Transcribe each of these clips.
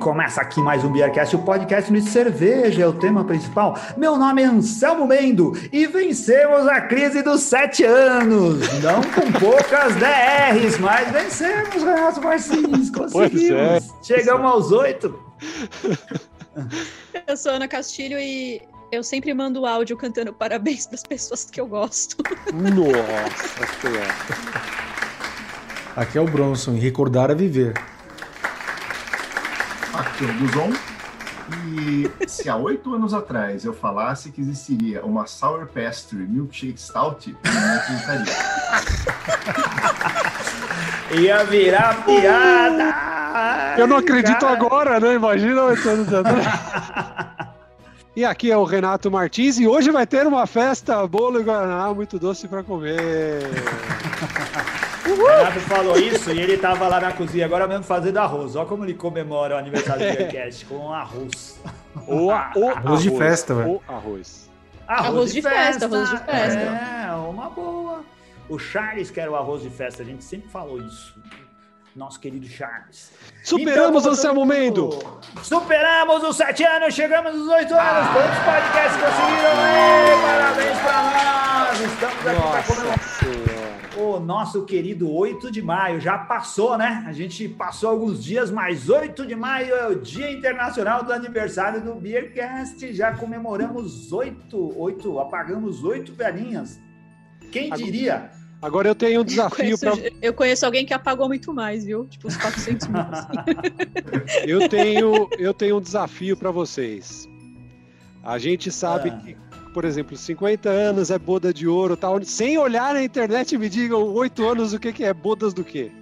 Começa aqui mais um Beercast, o podcast de cerveja é o tema principal. Meu nome é Anselmo Mendo e vencemos a crise dos sete anos. Não com poucas DRs, mas vencemos, Renato Martins, conseguimos. É. Chegamos aos oito. Eu sou Ana Castilho e eu sempre mando áudio cantando parabéns para as pessoas que eu gosto. Nossa. Aqui é o Bronson e recordar é viver. O Guzon. E se há oito anos atrás eu falasse que existiria uma Sour Pastry Milkshake Stout, eu não acreditaria. Ia virar piada! Eu não acredito cara. agora, né? Imagina oito anos atrás. E aqui é o Renato Martins e hoje vai ter uma festa, bolo e guaraná muito doce para comer. O Renato falou isso e ele tava lá na cozinha agora mesmo fazendo arroz. Olha como ele comemora o aniversário do Beercast com arroz. O, o arroz, arroz de festa, velho. O arroz. Arroz, arroz de, de festa, festa, arroz de festa. É, uma boa. O Charles quer o arroz de festa, a gente sempre falou isso nosso querido Charles. Superamos então, o seu momento! Superamos os sete anos, chegamos aos oito anos. Quantos podcasts conseguiram? Ei, parabéns para nós! Estamos aqui para comemorar o nosso querido 8 de maio. Já passou, né? A gente passou alguns dias, mas 8 de maio é o Dia Internacional do Aniversário do Beercast. Já comemoramos oito, oito, apagamos oito velhinhas. Quem diria? Agora eu tenho um desafio para. Eu conheço alguém que apagou muito mais, viu? Tipo uns 400 mil. eu, tenho, eu tenho um desafio para vocês. A gente sabe ah. que, por exemplo, 50 anos é boda de ouro, tal. Sem olhar na internet, me digam 8 anos o que, que é bodas do quê?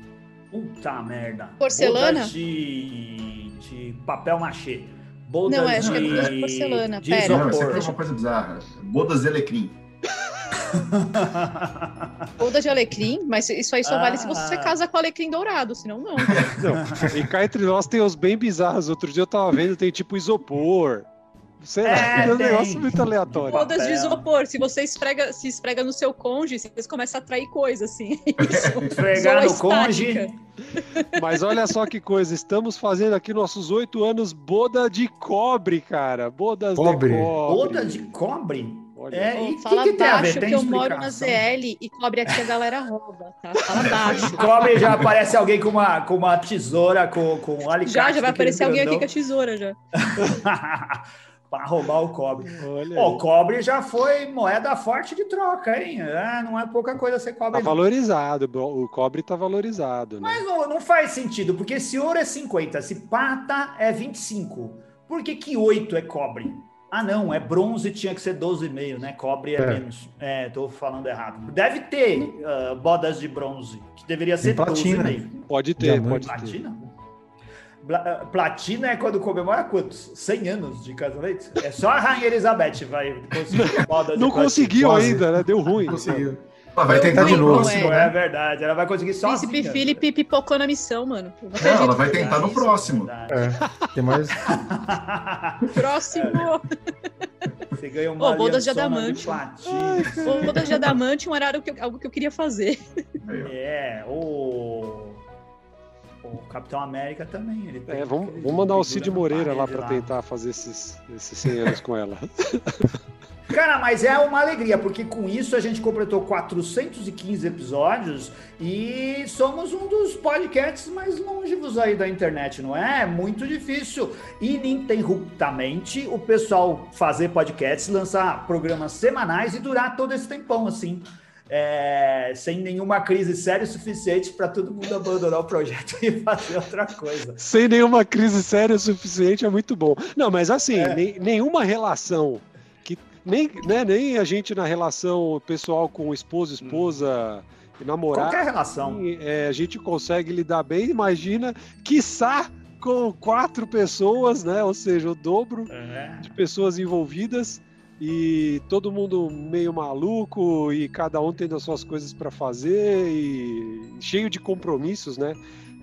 Puta merda. Porcelana? Bodas de, de papel machê. Bodas Não, acho de... que é bodas de porcelana. De Pera. Não, aqui é uma coisa bizarra. Bodas de alecrim. Boda de alecrim, mas isso aí só ah. vale se você ah. casa com alecrim dourado, senão não. não. E cá entre nós tem os bem bizarros. Outro dia eu tava vendo, tem tipo isopor. Sei lá, é, é um negócio muito aleatório. Bodas de isopor. Se você esfrega, se esfrega no seu cônjuge, você começa a atrair coisa, assim. Esfregar no cônjuge. Mas olha só que coisa, estamos fazendo aqui nossos oito anos boda de cobre, cara. Bodas cobre. de cobre. Boda de cobre? Olha. É, e fala que que baixo que eu moro na ZL e cobre aqui a galera rouba, tá? Fala baixo. cobre já aparece alguém com uma, com uma tesoura, com, com um alicate. Já, já vai aparecer alguém aqui com a tesoura já. Para roubar o cobre. O cobre já foi moeda forte de troca, hein? É, não é pouca coisa ser cobre. Tá valorizado, o cobre tá valorizado. Né? Mas não, não, faz sentido, porque se ouro é 50, se prata é 25, por que que 8 é cobre? Ah, não, é bronze tinha que ser 12,5, né? Cobre é, é, menos. É, tô falando errado. Deve ter uh, bodas de bronze, que deveria ser 12,5. Pode ter, pode platina? ter. Ah, platina é quando comemora quantos? 100 anos de casamento? É só a Rainha Elizabeth vai conseguir bodas Não conseguiu ainda, né? Deu ruim. Conseguiu. Ela vai tentar de novo. É. é. verdade, ela vai conseguir só. Príncipe Felipe pipocou na missão, mano. Não, ela vai tentar no próximo. É, tem mais. próximo. Você ganha uma oh, bodas de adamante. De bodas de adamante, um horário que eu, algo que eu queria fazer. É, o o Capitão América também. Ele é, vamos, vamos mandar o Cid Moreira lá para tentar fazer esses, esses 100 anos com ela. Cara, mas é uma alegria, porque com isso a gente completou 415 episódios e somos um dos podcasts mais longevos aí da internet, não é? é muito difícil. Ininterruptamente o pessoal fazer podcasts, lançar programas semanais e durar todo esse tempão assim. É, sem nenhuma crise séria o suficiente para todo mundo abandonar o projeto e fazer outra coisa. Sem nenhuma crise séria o suficiente é muito bom. Não, mas assim, é. nenhuma relação nem, né, nem a gente na relação pessoal com esposo, esposa hum. e namorado. Qualquer relação. É, a gente consegue lidar bem, imagina, quiçá com quatro pessoas, né? Ou seja, o dobro é. de pessoas envolvidas e todo mundo meio maluco e cada um tendo as suas coisas para fazer e cheio de compromissos, né?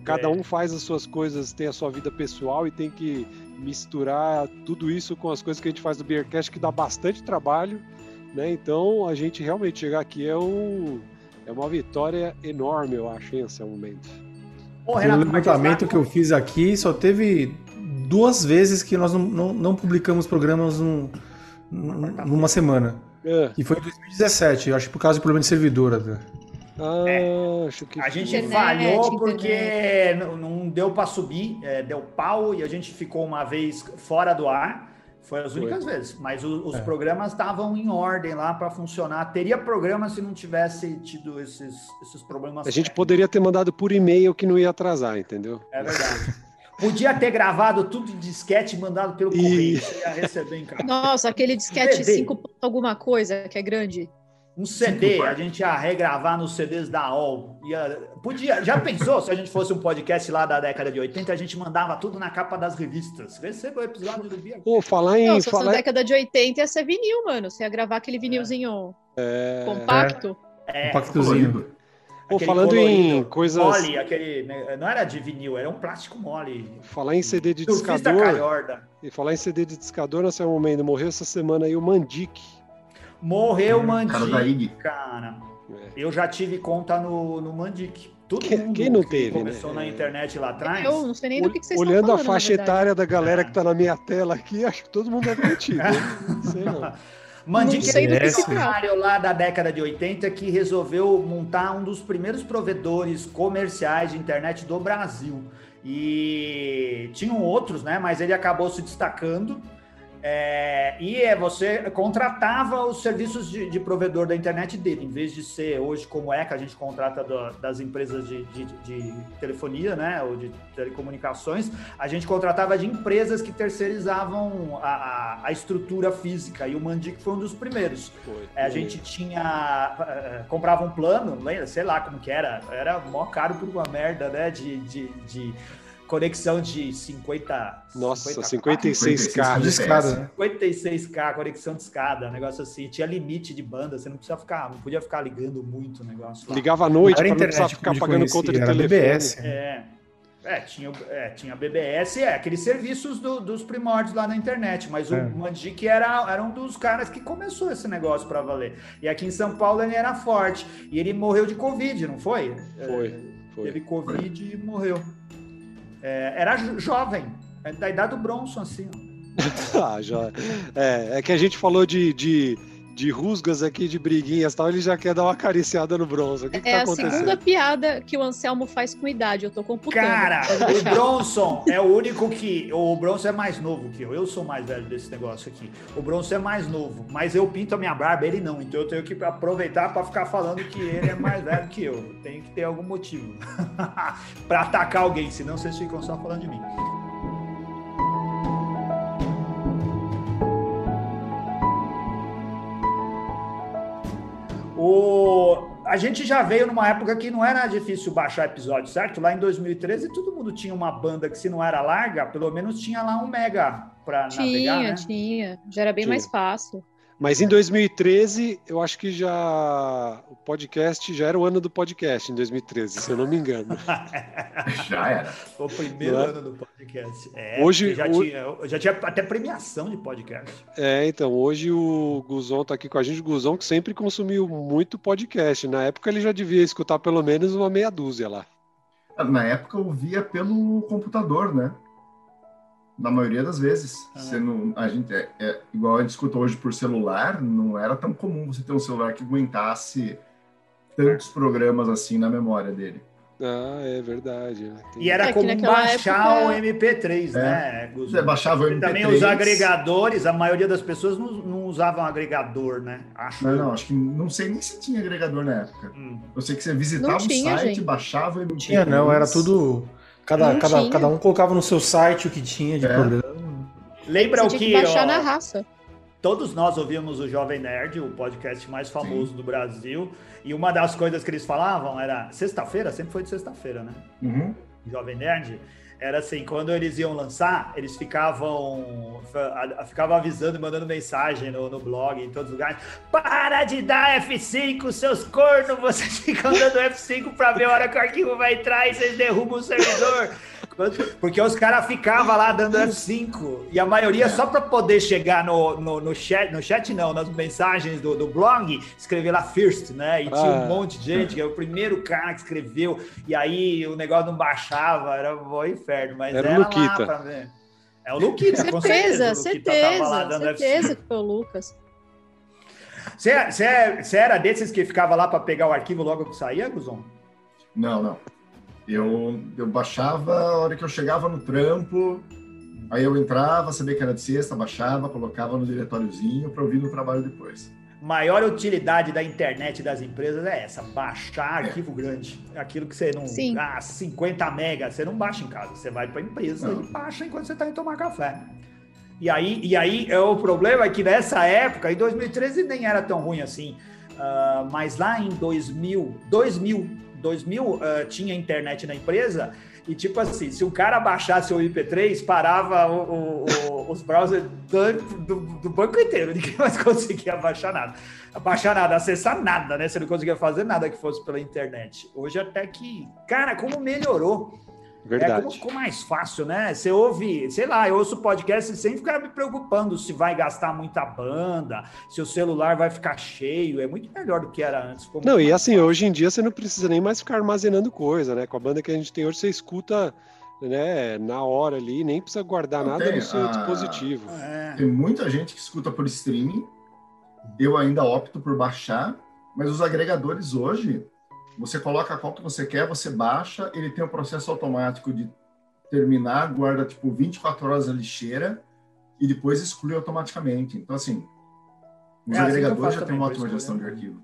Cada é. um faz as suas coisas, tem a sua vida pessoal e tem que misturar tudo isso com as coisas que a gente faz no Beercast, que dá bastante trabalho, né? Então, a gente realmente chegar aqui é, um, é uma vitória enorme, eu acho, em esse momento. o levantamento que eu fiz aqui, só teve duas vezes que nós não, não, não publicamos programas num, numa semana. É. E foi em 2017, eu acho que por causa do problema de servidor até. Ah, é. acho que... A gente internet, falhou porque não, não deu para subir, é, deu pau e a gente ficou uma vez fora do ar. Foi as únicas Foi. vezes, mas o, os é. programas estavam em ordem lá para funcionar. Teria programa se não tivesse tido esses, esses problemas. A gente poderia ter mandado por e-mail que não ia atrasar, entendeu? É verdade. Podia ter gravado tudo de disquete e mandado pelo correio. Você ia receber em casa. Nossa, aquele disquete 5 alguma coisa que é grande. Um CD, a gente ia regravar nos CDs da OL. Ia, podia, já pensou se a gente fosse um podcast lá da década de 80, a gente mandava tudo na capa das revistas. Receba o episódio do Bia. Pô, falar em. Não, se fosse na década de 80 ia ser vinil, mano. Você ia gravar aquele vinilzinho é... compacto. É. Compactozinho. Pô, falando em coisas. Mole, aquele. Né, não era de vinil, era um plástico mole. Falar em CD de discador. E falar em CD de discador, nesse momento, morreu essa semana aí o Mandic. Morreu o Mandic, cara. É. Eu já tive conta no, no Mandic. Todo quem, quem não teve, começou né? na internet lá atrás. Eu não sei nem do que, que vocês Olhando estão falando, a faixa etária da galera é. que tá na minha tela aqui, acho que todo mundo deve ter tido. não sei não. Mandic é um cenário lá da década de 80 que resolveu montar um dos primeiros provedores comerciais de internet do Brasil. E tinham outros, né? Mas ele acabou se destacando é, e é, você contratava os serviços de, de, provedor da internet dele, em vez de ser hoje como é que a gente contrata do, das empresas de, de, de, telefonia, né, ou de telecomunicações, a gente contratava de empresas que terceirizavam a, a, a estrutura física, e o Mandic foi um dos primeiros. Foi, é, a gente tinha, uh, comprava um plano, lembra, sei lá como que era, era mó caro por uma merda, né, de, de conexão de 50. Nossa, 50, 56K. de escada. 56K, conexão de escada, negócio assim. Tinha limite de banda, você não precisa ficar, não podia ficar ligando muito o negócio. Lá. Ligava à noite para não precisar ficar pagando conta de telefone. BBS. É. É, tinha, é, tinha BBS, é, aqueles serviços do, dos primórdios lá na internet, mas é. o Mandic era, era um dos caras que começou esse negócio para valer. E aqui em São Paulo ele era forte. E ele morreu de Covid, não foi? Foi. É, foi. Teve Covid foi. e morreu. É, era jovem, é da idade do Bronson, assim. ah, já. É, é que a gente falou de, de, de rusgas aqui, de briguinhas e tal, ele já quer dar uma acariciada no Bronson. O que, que é tá acontecendo? a segunda piada que o Anselmo faz com idade, eu tô computando. Cara, o Bronson é o único que. O Bronson é mais novo que eu. Eu sou mais velho desse negócio aqui. O Bronson é mais novo, mas eu pinto a minha barba, ele não. Então eu tenho que aproveitar para ficar falando que ele é mais velho que eu. Tem que ter algum motivo para atacar alguém, senão vocês ficam só falando de mim. O, a gente já veio numa época que não era difícil baixar episódio, certo? Lá em 2013 todo mundo tinha uma banda que se não era larga, pelo menos tinha lá um mega para navegar, Tinha, né? tinha. Já era bem tinha. mais fácil. Mas em 2013, eu acho que já o podcast já era o ano do podcast em 2013, se eu não me engano. já era. Foi o primeiro é? ano do podcast. É, hoje já, o... tinha, já tinha até premiação de podcast. É, então, hoje o Guzon tá aqui com a gente, o Guzon que sempre consumiu muito podcast. Na época ele já devia escutar pelo menos uma meia dúzia lá. Na época eu via pelo computador, né? Na maioria das vezes. Ah. Você não, a gente, é, é, igual a gente escuta hoje por celular, não era tão comum você ter um celular que aguentasse tantos programas assim na memória dele. Ah, é verdade. Né? E era é como baixar época... o MP3, é. né? Você baixava o MP3. Também os agregadores, a maioria das pessoas não, não usavam agregador, né? Acho. Não, não, acho que não sei nem se tinha agregador na época. Hum. Eu sei que você visitava o site, gente. baixava o MP3. Não tinha, não, era tudo Cada, cada, cada um colocava no seu site o que tinha de é. programa. Lembra Você o que. que baixar ó, na raça. Todos nós ouvimos o Jovem Nerd, o podcast mais famoso Sim. do Brasil. E uma das coisas que eles falavam era. Sexta-feira, sempre foi de sexta-feira, né? Uhum. Jovem Nerd era assim, quando eles iam lançar, eles ficavam, ficavam avisando, mandando mensagem no, no blog, em todos os lugares. Para de dar F5, seus cornos, vocês ficam dando F5 para ver a hora que o arquivo vai entrar e vocês derrubam o servidor. Porque os caras ficavam lá dando F5 e a maioria só para poder chegar no, no, no, chat, no chat não, nas mensagens do, do blog, escrever lá first, né? E tinha um ah. monte de gente, que era o primeiro cara que escreveu, e aí o negócio não baixava, era um inferno, mas era, era lá pra ver. É o Luquita, certeza, com certeza. Certeza, certeza que foi o Lucas. Você, você, você era desses que ficava lá para pegar o arquivo logo que saía, Guzon? Não, não. Eu, eu baixava a hora que eu chegava no trampo, aí eu entrava, sabia que era de sexta, baixava, colocava no diretóriozinho para ouvir no trabalho depois maior utilidade da internet das empresas é essa, baixar arquivo grande. Aquilo que você não. Sim. Ah, 50 megas, você não baixa em casa, você vai para a empresa não. e baixa enquanto você está indo tomar café. E aí, e aí é o problema é que nessa época, em 2013 nem era tão ruim assim, uh, mas lá em 2000, 2000, 2000 uh, tinha internet na empresa e tipo assim, se o cara baixasse o IP3, parava o, o, os browsers do, do, do, banco inteiro, ninguém mais conseguia baixar nada. Baixar nada, acessar nada, né? Você não conseguia fazer nada que fosse pela internet. Hoje até que, cara, como melhorou. Verdade. É como ficou mais fácil, né? Você ouve, sei lá, eu ouço podcast sem ficar me preocupando se vai gastar muita banda, se o celular vai ficar cheio. É muito melhor do que era antes. Não, e assim, fácil. hoje em dia você não precisa nem mais ficar armazenando coisa, né? Com a banda que a gente tem hoje, você escuta né, na hora ali, nem precisa guardar não nada tem, no seu a... dispositivo. É. Tem muita gente que escuta por streaming. Eu ainda opto por baixar, mas os agregadores hoje você coloca qual que você quer, você baixa, ele tem o um processo automático de terminar, guarda tipo 24 horas a lixeira e depois exclui automaticamente. Então, assim, os é, assim agregadores assim já têm uma ótima gestão de arquivo.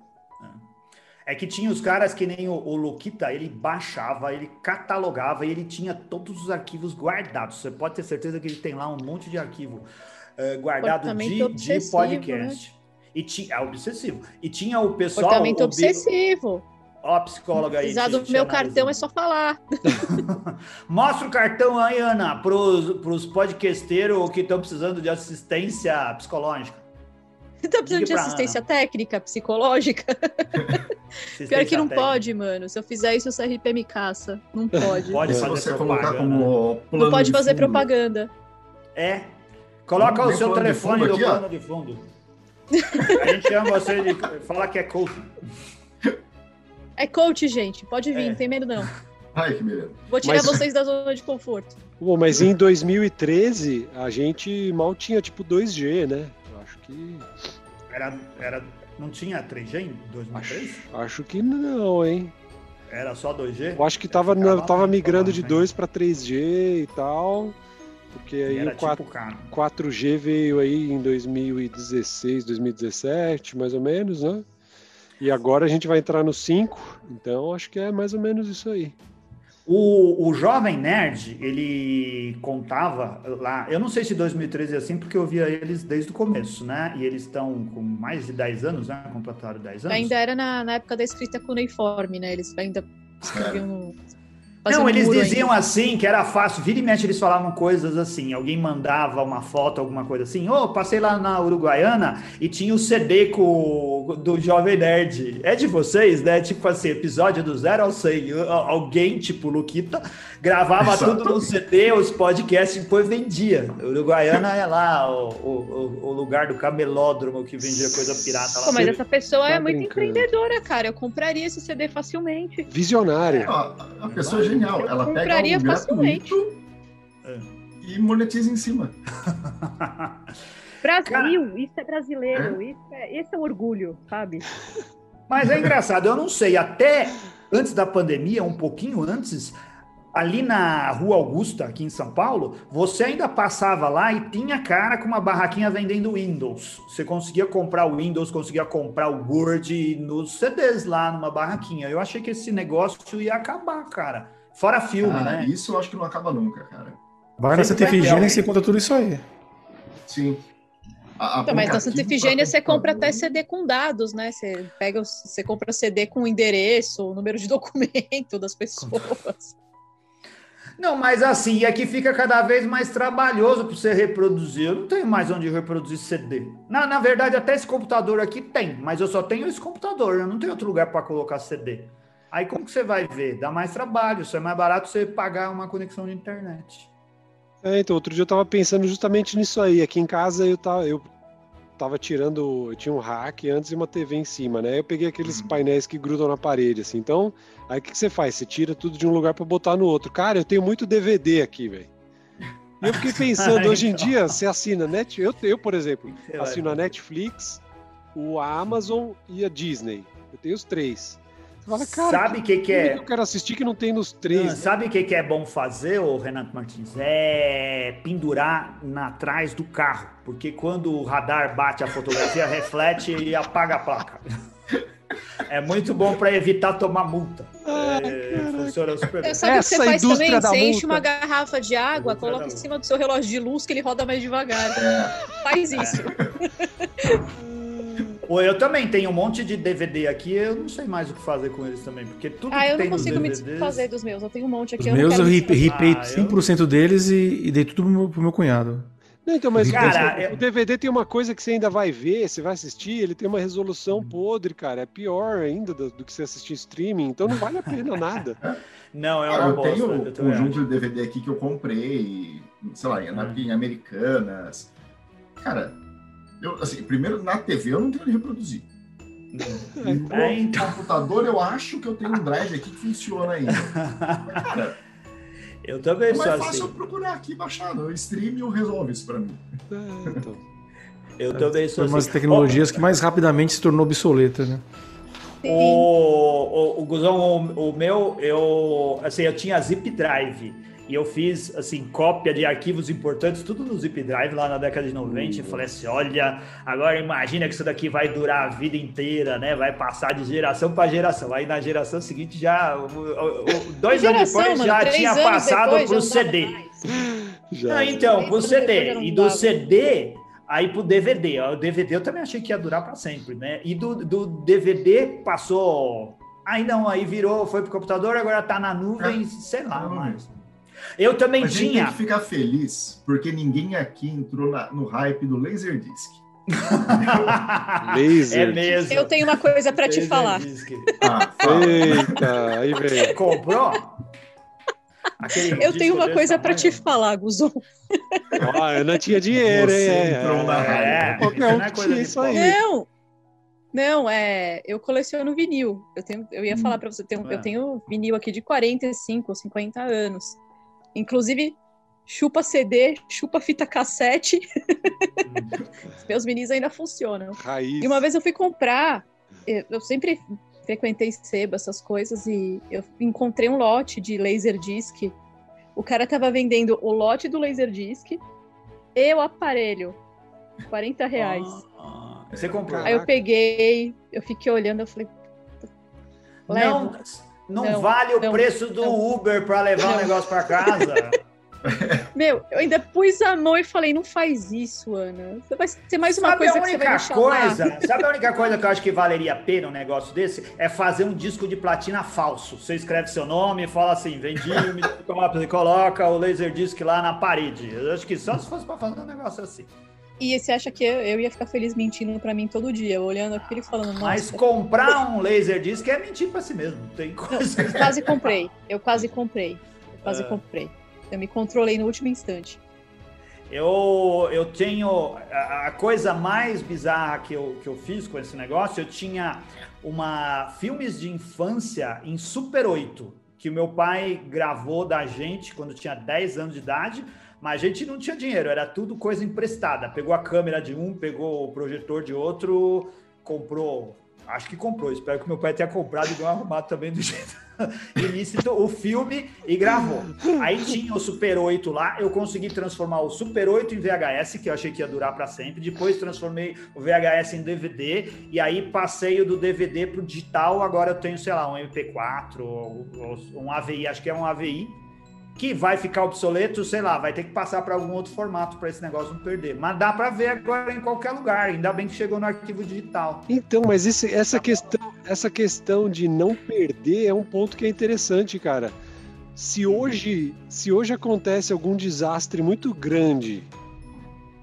É. é que tinha os caras que nem o, o Luquita, ele baixava, ele catalogava e ele tinha todos os arquivos guardados. Você pode ter certeza que ele tem lá um monte de arquivo uh, guardado de, de podcast. Né? E tinha, é obsessivo. E tinha o pessoal. Comportamento obsessivo. Ó, a psicóloga aí. Precisar do meu cartão é só falar. Mostra o cartão aí, Ana, para os podcasteiros que estão precisando de assistência psicológica. Estão precisando de assistência Ana. técnica, psicológica? assistência Pior que não técnica. pode, mano. Se eu fizer isso, o CRP me caça. Não pode. Pode fazer você colocar como Não pode fazer fundo. propaganda. É. Coloca o seu telefone no plano de fundo. A gente chama você de. Fala que é coach. É coach, gente. Pode vir, é. não tem medo não. Ai, que medo. Vou tirar mas... vocês da zona de conforto. Bom, mas em 2013 a gente mal tinha tipo 2G, né? Eu acho que. Era, era, não tinha 3G em 2013? Acho, acho que não, hein? Era só 2G? Eu acho que tava, na, tava migrando de 2 para 3G e tal. Porque aí o 4, tipo 4G veio aí em 2016, 2017, mais ou menos, né? E agora a gente vai entrar no 5, então acho que é mais ou menos isso aí. O, o Jovem Nerd, ele contava lá, eu não sei se 2013 é assim, porque eu via eles desde o começo, né? E eles estão com mais de 10 anos, né? Completaram 10 anos. Ainda era na, na época da escrita cuneiforme, né? Eles ainda escreviam não, eles diziam ainda. assim que era fácil. Vira e mexe, eles falavam coisas assim. Alguém mandava uma foto, alguma coisa assim. Ô, oh, passei lá na Uruguaiana e tinha o CD com, do Jovem Nerd. É de vocês, né? Tipo assim, episódio do zero ao 100. Alguém, tipo Luquita, gravava Exato. tudo no CD, os podcasts, e depois vendia. Uruguaiana é lá o, o, o, lugar do camelódromo que vendia coisa pirata lá. Pô, mas essa pessoa tá é muito empreendedora, cara. Eu compraria esse CD facilmente. Visionária. É, a pessoa é genial. Eu Ela pega um gratuito é. e monetiza em cima. Brasil, cara, isso é brasileiro, é? Isso é, esse é um orgulho, sabe? Mas é engraçado, eu não sei, até antes da pandemia, um pouquinho antes, ali na Rua Augusta, aqui em São Paulo, você ainda passava lá e tinha cara com uma barraquinha vendendo Windows. Você conseguia comprar o Windows, conseguia comprar o Word nos CDs lá numa barraquinha. Eu achei que esse negócio ia acabar, cara. Fora filme, ah, né? Isso eu acho que não acaba nunca, cara. Vai na Efigênia e você conta tudo isso aí. Sim. A, a então, mas na Santa Efigênia você compra até CD com dados, né? Você pega, você compra CD com o endereço, o número de documento das pessoas. Não, mas assim, aqui fica cada vez mais trabalhoso para você reproduzir. Eu não tenho mais onde reproduzir CD. Na, na verdade, até esse computador aqui tem, mas eu só tenho esse computador, eu não tenho outro lugar para colocar CD. Aí como que você vai ver? Dá mais trabalho, isso é mais barato você pagar uma conexão de internet. É, então, outro dia eu estava pensando justamente nisso aí. Aqui em casa eu tava, eu tava tirando. Eu tinha um rack antes e uma TV em cima, né? Eu peguei aqueles uhum. painéis que grudam na parede, assim. Então, Aí o que, que, você faz? Você tira tudo de um lugar para botar no outro. Cara, eu tenho muito DVD aqui, velho. E eu fiquei pensando, hoje em dia, você assina Net, eu, eu por exemplo, assino a Netflix, o Amazon e a Disney. Eu tenho os três. Fala, sabe o que, que, é? Eu quero assistir que não tem nos três. Não, né? Sabe o que, que é bom fazer, o Renato Martins? É pendurar na trás do carro, porque quando o radar bate a fotografia, reflete e apaga a placa. É muito bom para evitar tomar multa. Ah, é, funciona super bem. Sabe o que você faz também? Você multa. enche uma garrafa de água, coloca em cima do seu relógio de luz que ele roda mais devagar. É. Faz isso. É. Eu também tenho um monte de DVD aqui, eu não sei mais o que fazer com eles também, porque tudo ah, que eu não consigo me desfazer dos meus, eu tenho um monte aqui. Os eu meus eu ripei ah, 100% eu... deles e, e, dei tudo pro meu, pro meu cunhado. Não, então, mas cara, o DVD tem uma coisa que você ainda vai ver, você vai assistir, ele tem uma resolução podre, cara. É pior ainda do, do que você assistir streaming, então não vale a pena nada. Não, é uma eu bosta, tenho um conjunto de DVD aqui que eu comprei, sei lá, hum. em Americanas. Cara, eu, assim, primeiro, na TV eu não tenho de reproduzir. No é, então. computador eu acho que eu tenho um drive aqui que funciona ainda. Mas, cara, eu também sou assim. É mais fácil eu procurar aqui baixar. No stream eu resolve isso para mim. É, então. Eu também sou assim. umas tecnologias oh, que mais rapidamente se tornou obsoleta, né? O, o, o Guzão, o, o, meu, eu, assim, eu tinha zip drive e eu fiz, assim, cópia de arquivos importantes, tudo no Zip Drive lá na década de 90. E falei assim: olha, agora imagina que isso daqui vai durar a vida inteira, né? Vai passar de geração para geração. Aí na geração seguinte, já, dois anos depois, mano, já tinha passado para o CD. Já. então, para o CD. E do CD aí pro DVD. O DVD eu também achei que ia durar para sempre, né? E do, do DVD passou. Aí não, aí virou, foi pro computador, agora tá na nuvem, sei lá mais. Eu também a tinha. gente tem que ficar feliz, porque ninguém aqui entrou na, no hype do Laserdisc. Laser. É mesmo. Eu tenho uma coisa para te falar. Ah, Eita, aí vem. Comprou? Aquele eu tenho uma coisa para te falar, Guzon. Ah, eu não tinha dinheiro, Você hein? Entrou na é, qualquer um tinha isso aí. Não, não, é. Eu coleciono vinil. Eu, tenho, eu ia hum, falar para você, eu tenho, é. eu tenho vinil aqui de 45 ou 50 anos. Inclusive, chupa CD, chupa fita cassete. Meus vinis ainda funcionam. Raiz. E uma vez eu fui comprar, eu sempre frequentei seba, essas coisas, e eu encontrei um lote de Laserdisc. O cara tava vendendo o lote do Laserdisc e o aparelho. 40 reais. Ah, você comprou? Aí eu peguei, eu fiquei olhando, eu falei. Não, não, não vale o não, preço do não. Uber para levar o negócio para casa. Meu, eu ainda pus a mão e falei, não faz isso, Ana. Vai ser mais uma sabe coisa a única que você vai coisa, Sabe a única coisa que eu acho que valeria a pena um negócio desse? É fazer um disco de platina falso. Você escreve seu nome e fala assim, vendi, me coloca o laser disc lá na parede. Eu acho que só se fosse para fazer um negócio assim. E você acha que eu, ia ficar feliz mentindo para mim todo dia, olhando aquilo e falando, nossa. Mas comprar um laser disc é mentir para si mesmo. Tem coisa. Não, quase comprei. Eu quase comprei. Eu quase é. comprei. Eu me controlei no último instante. Eu, eu tenho. A, a, coisa mais bizarra que eu, que eu fiz com esse negócio, eu tinha uma filmes de infância em Super 8, que o meu pai gravou da gente quando tinha 10 anos de idade mas a gente não tinha dinheiro, era tudo coisa emprestada. Pegou a câmera de um, pegou o projetor de outro, comprou. Acho que comprou. Espero que meu pai tenha comprado e deu arrumado também do jeito ilícito o filme e gravou. Aí tinha o Super 8 lá, eu consegui transformar o Super 8 em VHS, que eu achei que ia durar para sempre. Depois transformei o VHS em DVD e aí passei o do DVD pro digital. Agora eu tenho, sei lá, um MP4 ou, ou um AVI, acho que é um AVI que vai ficar obsoleto, sei lá, vai ter que passar para algum outro formato para esse negócio não perder. Mas dá para ver agora em qualquer lugar, ainda bem que chegou no arquivo digital. Então, mas esse, essa, questão, essa questão de não perder é um ponto que é interessante, cara. Se hoje, se hoje acontece algum desastre muito grande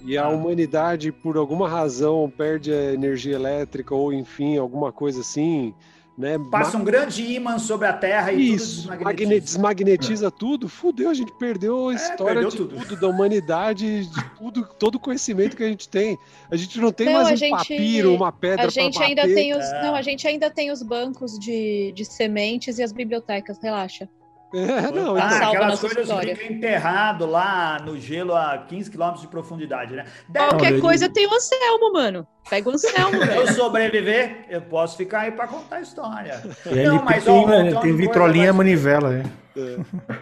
e a ah. humanidade, por alguma razão, perde a energia elétrica ou, enfim, alguma coisa assim, né? Passa um grande ímã sobre a Terra e Isso, tudo desmagnetiza, desmagnetiza é. tudo, fudeu, a gente perdeu a é, história perdeu de tudo. tudo. da humanidade, de tudo, todo o conhecimento que a gente tem. A gente não tem não, mais um gente, papiro, uma pedra a gente ainda tem os, é. Não, a gente ainda tem os bancos de, de sementes e as bibliotecas, relaxa. É, não, ah, então. aquelas coisas que ficam enterrado lá no gelo a 15 km de profundidade, né? Qualquer coisa tem o Anselmo, mano. Pega o Anselmo, velho. eu sobreviver, eu posso ficar aí para contar a história. não, mas, tem, ó, tem vitrolinha mas... manivela, né? É.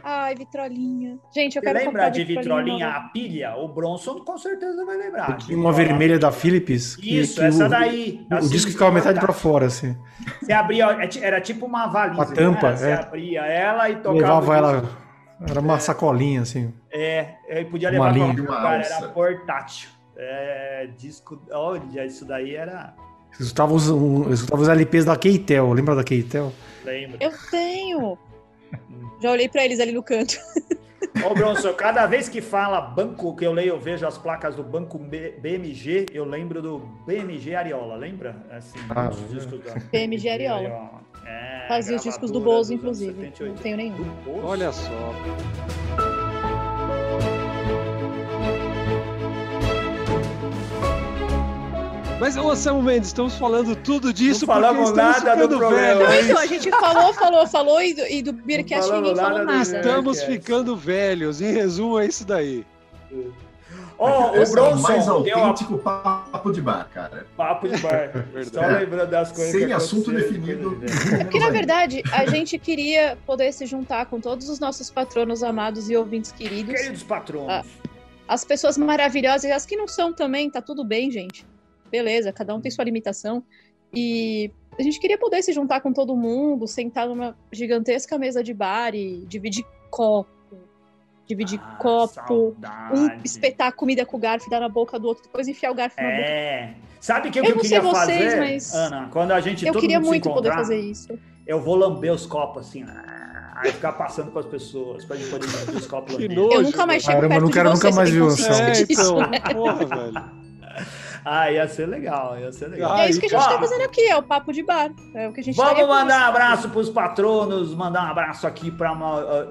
Ai, vitrolinha. Gente, eu Você quero lembra de vitrolinha, a pilha? O Bronson com certeza vai lembrar. Tinha uma vermelha da Philips. Isso, que essa o, daí. O, assim, o disco ficava metade para fora, assim. Você abria, é era tipo uma valisa. A tampa, né? Você é. abria ela e tocava. Levava ela. Era uma é. sacolinha, assim. É, e podia levar para lugar, era portátil. É, disco. Olha, isso daí era. Eu escutava os, um, eu escutava os LPs da Keitel, lembra da Keitel? Lembro. Eu tenho. Já olhei para eles ali no canto. Ô, Bronson, cada vez que fala banco, que eu leio, eu vejo as placas do banco BMG, eu lembro do BMG Ariola, lembra? Assim, ah, os discos da BMG Ariola. É, Fazia os discos do Bozo, inclusive. 78. Não tenho nenhum. Olha só. Mas, ô Samu Mendes, estamos falando tudo disso não falamos nada do velho. Não, então, a gente falou, falou, falou e do, e do Beercast ninguém falou nada. Estamos ficando velhos. Em resumo, é isso daí. Oh, o Bronson mais autêntico a... papo de bar, cara. Papo de bar. Só lembrando das coisas. Sem assunto definido. É porque, na verdade, a gente queria poder se juntar com todos os nossos patronos amados e ouvintes queridos. Queridos patronos. Ah, as pessoas maravilhosas e as que não são também, tá tudo bem, gente beleza, cada um tem sua limitação. E a gente queria poder se juntar com todo mundo, sentar numa gigantesca mesa de bar e dividir copo, dividir ah, copo, saudade. um espetar comida com o garfo e dar na boca do outro, depois enfiar o garfo é. na boca. É. Sabe o que eu, eu, queria vocês, fazer, mas Ana? Quando a gente Eu queria muito poder fazer isso. Eu vou lamber os copos assim, aí ficar passando para as pessoas, para gente poder lamber os copos. eu nunca mais chego Caramba, perto não quero de nunca mais ver o é, então, porra, velho. Ah, ia ser legal, ia ser legal. é isso que a gente está fazendo aqui, é o papo de bar. É o que a gente Vamos mandar um abraço para os patronos, mandar um abraço aqui para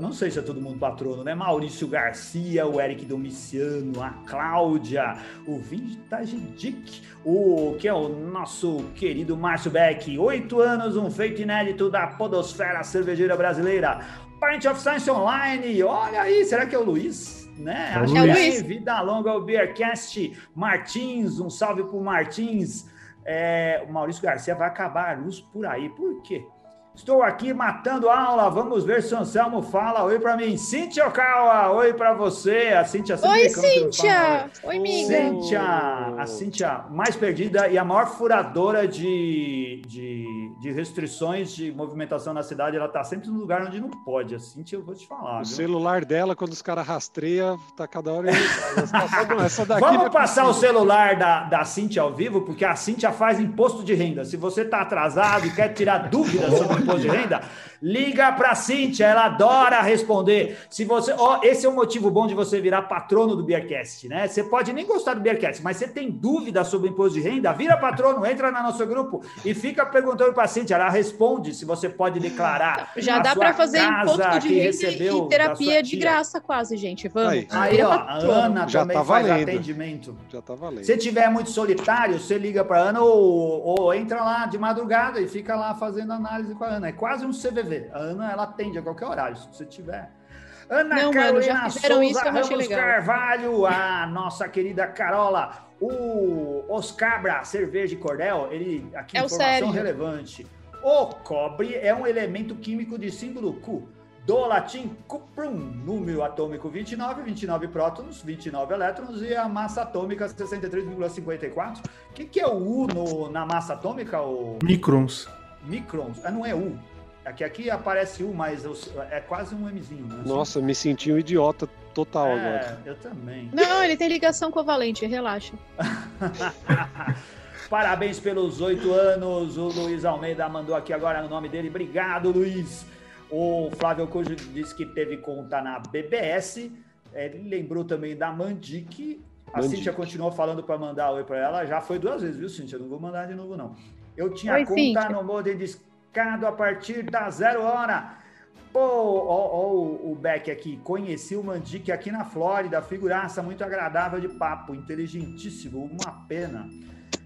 não sei se é todo mundo patrono, né? Maurício Garcia, o Eric Domiciano, a Cláudia, o Vintage Dick, o que é o nosso querido Márcio Beck, oito anos, um feito inédito da Podosfera Cervejeira Brasileira. Pint of Science Online, olha aí, será que é o Luiz? Né? Acho é Luiz. Vida longa o Beercast. Martins, um salve pro Martins. É, o Maurício Garcia vai acabar a luz por aí. Por quê? Estou aqui matando aula. Vamos ver se o Anselmo fala oi para mim. Cíntia Okawa, oi para você. A Cíntia Oi, Cíntia. Oi, amiga. Cíntia, a Cíntia mais perdida e a maior furadora de, de, de restrições de movimentação na cidade. Ela tá sempre no lugar onde não pode. A Cíntia, eu vou te falar. O viu? celular dela, quando os caras rastreiam, tá cada hora. Essa daqui Vamos é passar o celular da, da Cíntia ao vivo, porque a Cíntia faz imposto de renda. Se você tá atrasado e quer tirar dúvidas sobre imposto de renda, liga para a Cíntia, ela adora responder. Se você, ó, esse é um motivo bom de você virar patrono do Beercast, né? Você pode nem gostar do Beercast, mas você tem dúvida sobre imposto de renda, vira patrono, entra no nosso grupo e fica perguntando para a Cíntia, ela responde se você pode declarar. Já dá para fazer imposto de renda e terapia de graça quase, gente. Vamos. Aí, aí ó, a Ana Já também tá faz atendimento. Já tá valendo. Se tiver muito solitário, você liga para Ana ou, ou entra lá de madrugada e fica lá fazendo análise com a Ana. É quase um CVV. A Ana, ela atende a qualquer horário, se você tiver. Ana Não, Carolina mano, Souza isso, Ramos legal. Carvalho, a nossa querida Carola, o Oscabra Cerveja e Cordel, ele aqui é informação relevante. O cobre é um elemento químico de símbolo Q, do latim cuprum, número atômico 29, 29 prótons, 29 elétrons e a massa atômica 63,54. O que, que é o U no, na massa atômica? O... Microns. Microns. Ah, não é U. Aqui, aqui aparece U, mas é quase um Mzinho. Né? Nossa, me senti um idiota total é, agora. Eu também. Não, ele tem ligação covalente, relaxa. Parabéns pelos oito anos. O Luiz Almeida mandou aqui agora o nome dele. Obrigado, Luiz. O Flávio Cujo disse que teve conta na BBS. Ele lembrou também da Mandic. A Mandic. Cíntia continuou falando para mandar oi para ela. Já foi duas vezes, viu, Cíntia? Não vou mandar de novo, não. Eu tinha oi, conta Cíntia. no Modem mercado a partir da zero hora. Pô, ó, ó, o Beck aqui, conheci o Mandic aqui na Flórida, figuraça muito agradável de papo, inteligentíssimo, uma pena.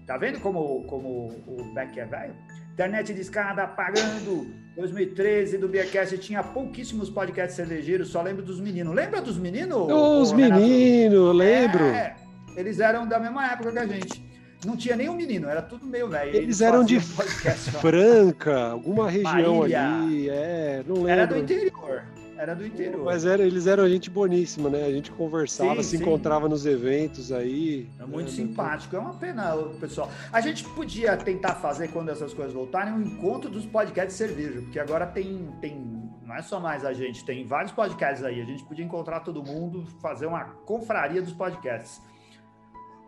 Tá vendo como, como o Beck é velho? Internet de escada pagando. 2013 do Beercast tinha pouquíssimos podcasts cervejeiros, só lembro dos meninos. Lembra dos meninos? Os meninos, lembro. É, eles eram da mesma época que a gente. Não tinha nenhum menino, era tudo meio velho. Eles, eles eram de Franca, alguma região ali. É, não lembro. Era do interior. Era do interior. Mas era, eles eram gente boníssima, né? A gente conversava, sim, se sim. encontrava nos eventos aí. É muito né? simpático. É uma pena, pessoal. A gente podia tentar fazer, quando essas coisas voltarem, um encontro dos podcasts de cerveja, porque agora tem, tem. Não é só mais a gente, tem vários podcasts aí. A gente podia encontrar todo mundo, fazer uma confraria dos podcasts.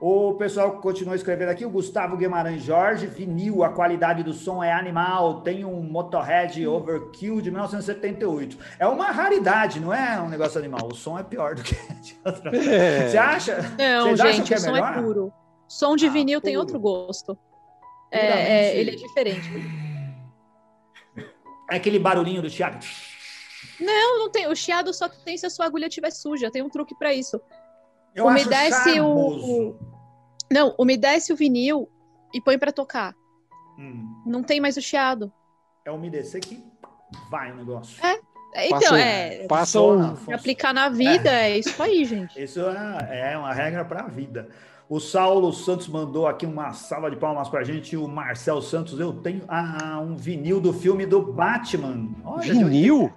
O pessoal continua escrevendo aqui, o Gustavo Guimarães Jorge, vinil, a qualidade do som é animal, tem um Motorhead Overkill de 1978. É uma raridade, não é um negócio animal, o som é pior do que de outra. É. Você acha? Não, gente, é o som é melhor? é puro. Som de ah, vinil puro. tem outro gosto. É, é, ele é diferente. É aquele barulhinho do chiado. Não, não tem. O chiado só tem se a sua agulha estiver suja. Tem um truque para isso. Eu umedece o, Não, umedece o vinil e põe para tocar. Hum. Não tem mais o chiado. É umedecer que vai o negócio. É. Então, passa, é. Passa um... Aplicar na vida, é. é isso aí, gente. Isso é, é uma regra para a vida. O Saulo Santos mandou aqui uma salva de palmas para a gente. O Marcel Santos, eu tenho ah, um vinil do filme do Batman. Olha, vinil?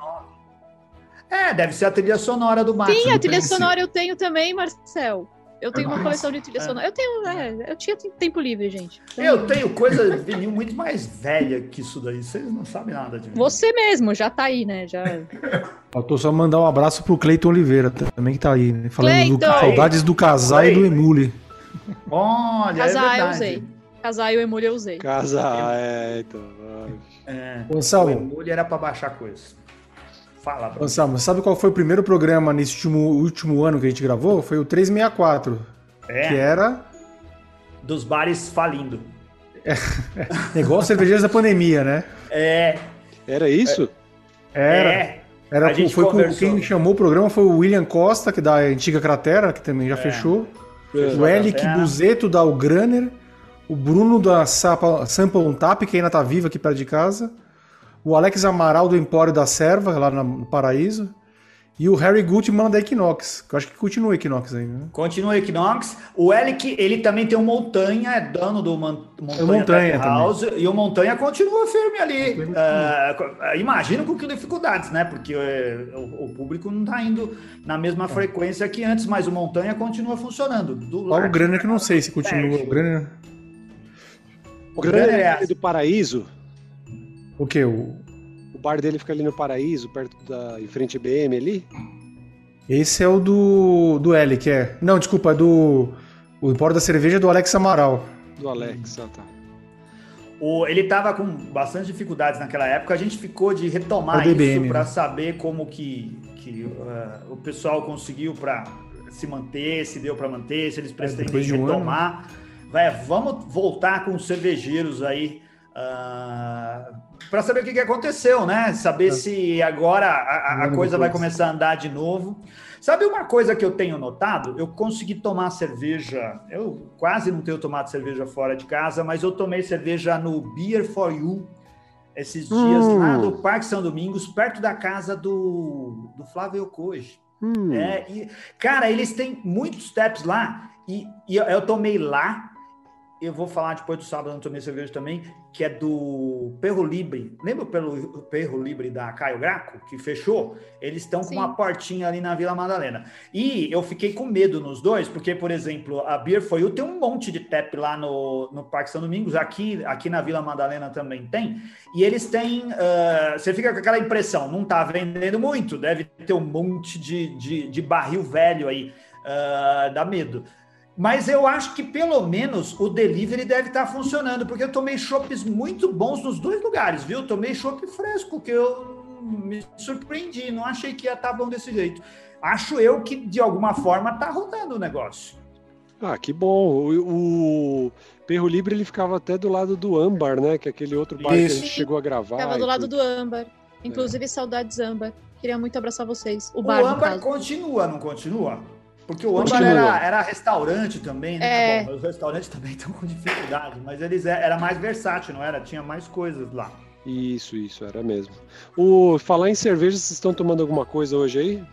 É, deve ser a trilha sonora do Max. Sim, a trilha sonora eu tenho também, Marcel. Eu tenho uma coleção de trilha é. sonora. Eu tenho, é, eu tinha tempo livre, gente. Então... Eu tenho coisa vinil muito mais velha que isso daí. Vocês não sabem nada de vinil. Você mesmo, já tá aí, né? Já. Faltou só mandar um abraço pro Cleiton Oliveira, também que tá aí, né? Falando do, saudades do casal e do Emule. Olha, casar é eu usei. Casar e o Emule eu usei. Casar, é, então. É. O Emule era pra baixar coisas. Fala, Anselmo, sabe qual foi o primeiro programa nesse último, último ano que a gente gravou? Foi o 364. É. Que era. Dos bares falindo. É, negócio cervejeiros da pandemia, né? É. Era isso? Era. É. Era, a foi com, quem chamou o programa foi o William Costa, que é da antiga Cratera, que também já é. fechou. É. O Elic Buzeto da Ugraner. O Bruno da Sampa on Tap, que ainda tá vivo aqui perto de casa o Alex Amaral do Empório da Serva, lá no Paraíso, e o Harry Gutman da Equinox, que eu acho que continua Equinox ainda, né? Continua Equinox. O Elic, ele também tem o Montanha, é dono do Man Montanha, Montanha House, e o Montanha continua firme ali. Uh, imagino com que dificuldades, né? Porque uh, o, o, público não está indo na mesma é. frequência que antes, mas o Montanha continua funcionando. Do o Granner que não sei se continua. O Granner... O Granner é do Paraíso? O que? O... o bar dele fica ali no Paraíso, perto da. em frente IBM ali? Esse é o do. do L, que é. Não, desculpa, é do. O Empório da Cerveja é do Alex Amaral. Do Alex, ah, tá. O, ele estava com bastante dificuldades naquela época, a gente ficou de retomar isso para né? saber como que, que uh, o pessoal conseguiu para se manter, se deu para manter, se eles é, pretendem de um retomar. Um Vai, vamos voltar com os cervejeiros aí. Uh, para saber o que, que, aconteceu, né? Saber é. se agora a, a coisa vai começar a andar de novo. Sabe uma coisa que eu tenho notado? Eu consegui tomar cerveja. Eu quase não tenho tomado cerveja fora de casa, mas eu tomei cerveja no Beer for You esses dias hum. lá no Parque São Domingos, perto da casa do, do Flávio Koji. Hum. É, e, cara, eles têm muitos steps lá e, e eu tomei lá eu vou falar depois do sábado, tomei cerveja também, que é do Perro Libre. Lembra pelo Perro Libre da Caio Graco, que fechou? Eles estão com uma portinha ali na Vila Madalena. E eu fiquei com medo nos dois, porque, por exemplo, a Beer For You tem um monte de tap lá no, no Parque São Domingos, aqui, aqui na Vila Madalena também tem. E eles têm. Uh, você fica com aquela impressão, não está vendendo muito, deve ter um monte de, de, de barril velho aí. Uh, dá medo. Mas eu acho que pelo menos o delivery deve estar funcionando, porque eu tomei chopps muito bons nos dois lugares, viu? Tomei chopp fresco, que eu me surpreendi, não achei que ia estar bom desse jeito. Acho eu que de alguma forma está rodando o negócio. Ah, que bom. O, o Perro Libre ele ficava até do lado do Âmbar, né? Que é aquele outro bar Isso. que a gente chegou a gravar. Ficava do lado do Âmbar. Inclusive, é. saudades Âmbar. Queria muito abraçar vocês. O, bar, o Âmbar continua, não continua? Porque o âmbar era, era, restaurante também, né? É. Bom, os restaurantes também estão com dificuldade, mas eles é, era mais versátil, não era? Tinha mais coisas lá. Isso, isso, era mesmo. O falar em cerveja, vocês estão tomando alguma coisa hoje aí?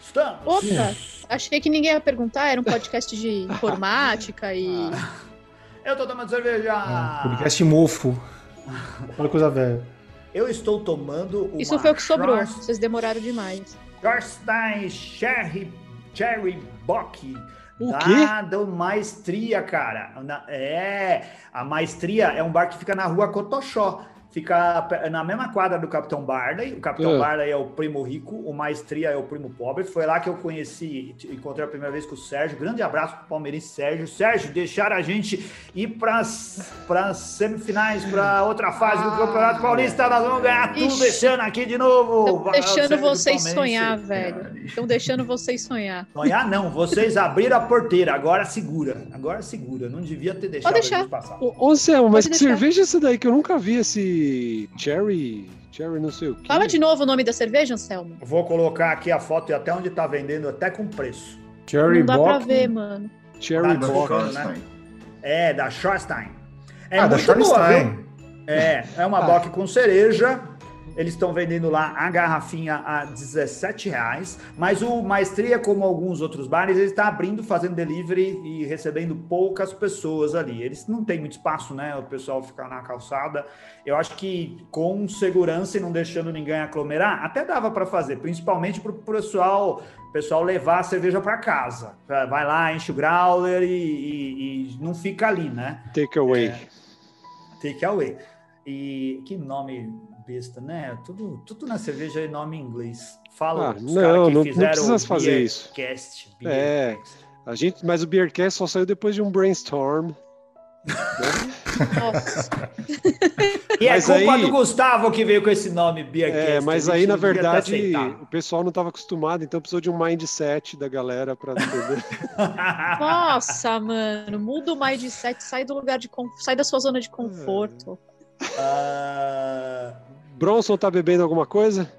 Estamos. Opa, achei que ninguém ia perguntar, era um podcast de informática e. Ah, eu tô tomando cerveja. É, podcast mofo. Olha coisa velha. Eu estou tomando Isso foi o que sobrou, vocês demoraram demais. Schorstein Cherry, Cherry Bock. O da Maestria, cara. é, a Maestria é um bar que fica na rua Cotoxó fica na mesma quadra do Capitão Barley. O Capitão uh. Barley é o primo rico, o Maestria é o primo pobre. Foi lá que eu conheci, encontrei a primeira vez com o Sérgio. Grande abraço pro palmeirense Sérgio. Sérgio, deixar a gente ir para as semifinais, para outra fase ah, do Campeonato Paulista. Nós vamos ganhar tudo, deixando aqui de novo. Estão deixando vocês sonhar, velho. Estão deixando vocês sonhar. Sonhar não, vocês abriram a porteira. Agora segura. Agora segura. Não devia ter deixado Pode deixar. passar. Ô, Céu, mas que cerveja é essa daí que eu nunca vi esse Cherry. Cherry não sei o que. Fala de novo o nome da cerveja, Anselmo. Vou colocar aqui a foto e até onde tá vendendo, até com preço. Cherry Não dá Bock. pra ver, mano. Cherry tá Bock. Né? É, da Schorstein. É ah, muito da boa, É, é uma ah. Bock com cereja eles estão vendendo lá a garrafinha a 17 reais, mas o Maestria, como alguns outros bares, ele está abrindo, fazendo delivery e recebendo poucas pessoas ali. Eles não têm muito espaço, né? O pessoal ficar na calçada. Eu acho que com segurança e não deixando ninguém aglomerar, até dava para fazer, principalmente para o pessoal pessoal levar a cerveja para casa. Vai lá, enche o growler e, e, e não fica ali, né? Take away. É, take away. E que nome besta, né? Tudo, tudo na cerveja é nome em inglês. Fala ah, os não, que não, fizeram não precisa fazer isso. Cast, é, a gente, mas o Beercast só saiu depois de um brainstorm. e é mas culpa aí, do Gustavo que veio com esse nome, Beercast. É, mas aí, na verdade, o pessoal não estava acostumado, então precisou de um mindset da galera para entender. Nossa, mano, muda o mindset, sai do lugar de sai da sua zona de conforto. Uh... Bronson tá bebendo alguma coisa?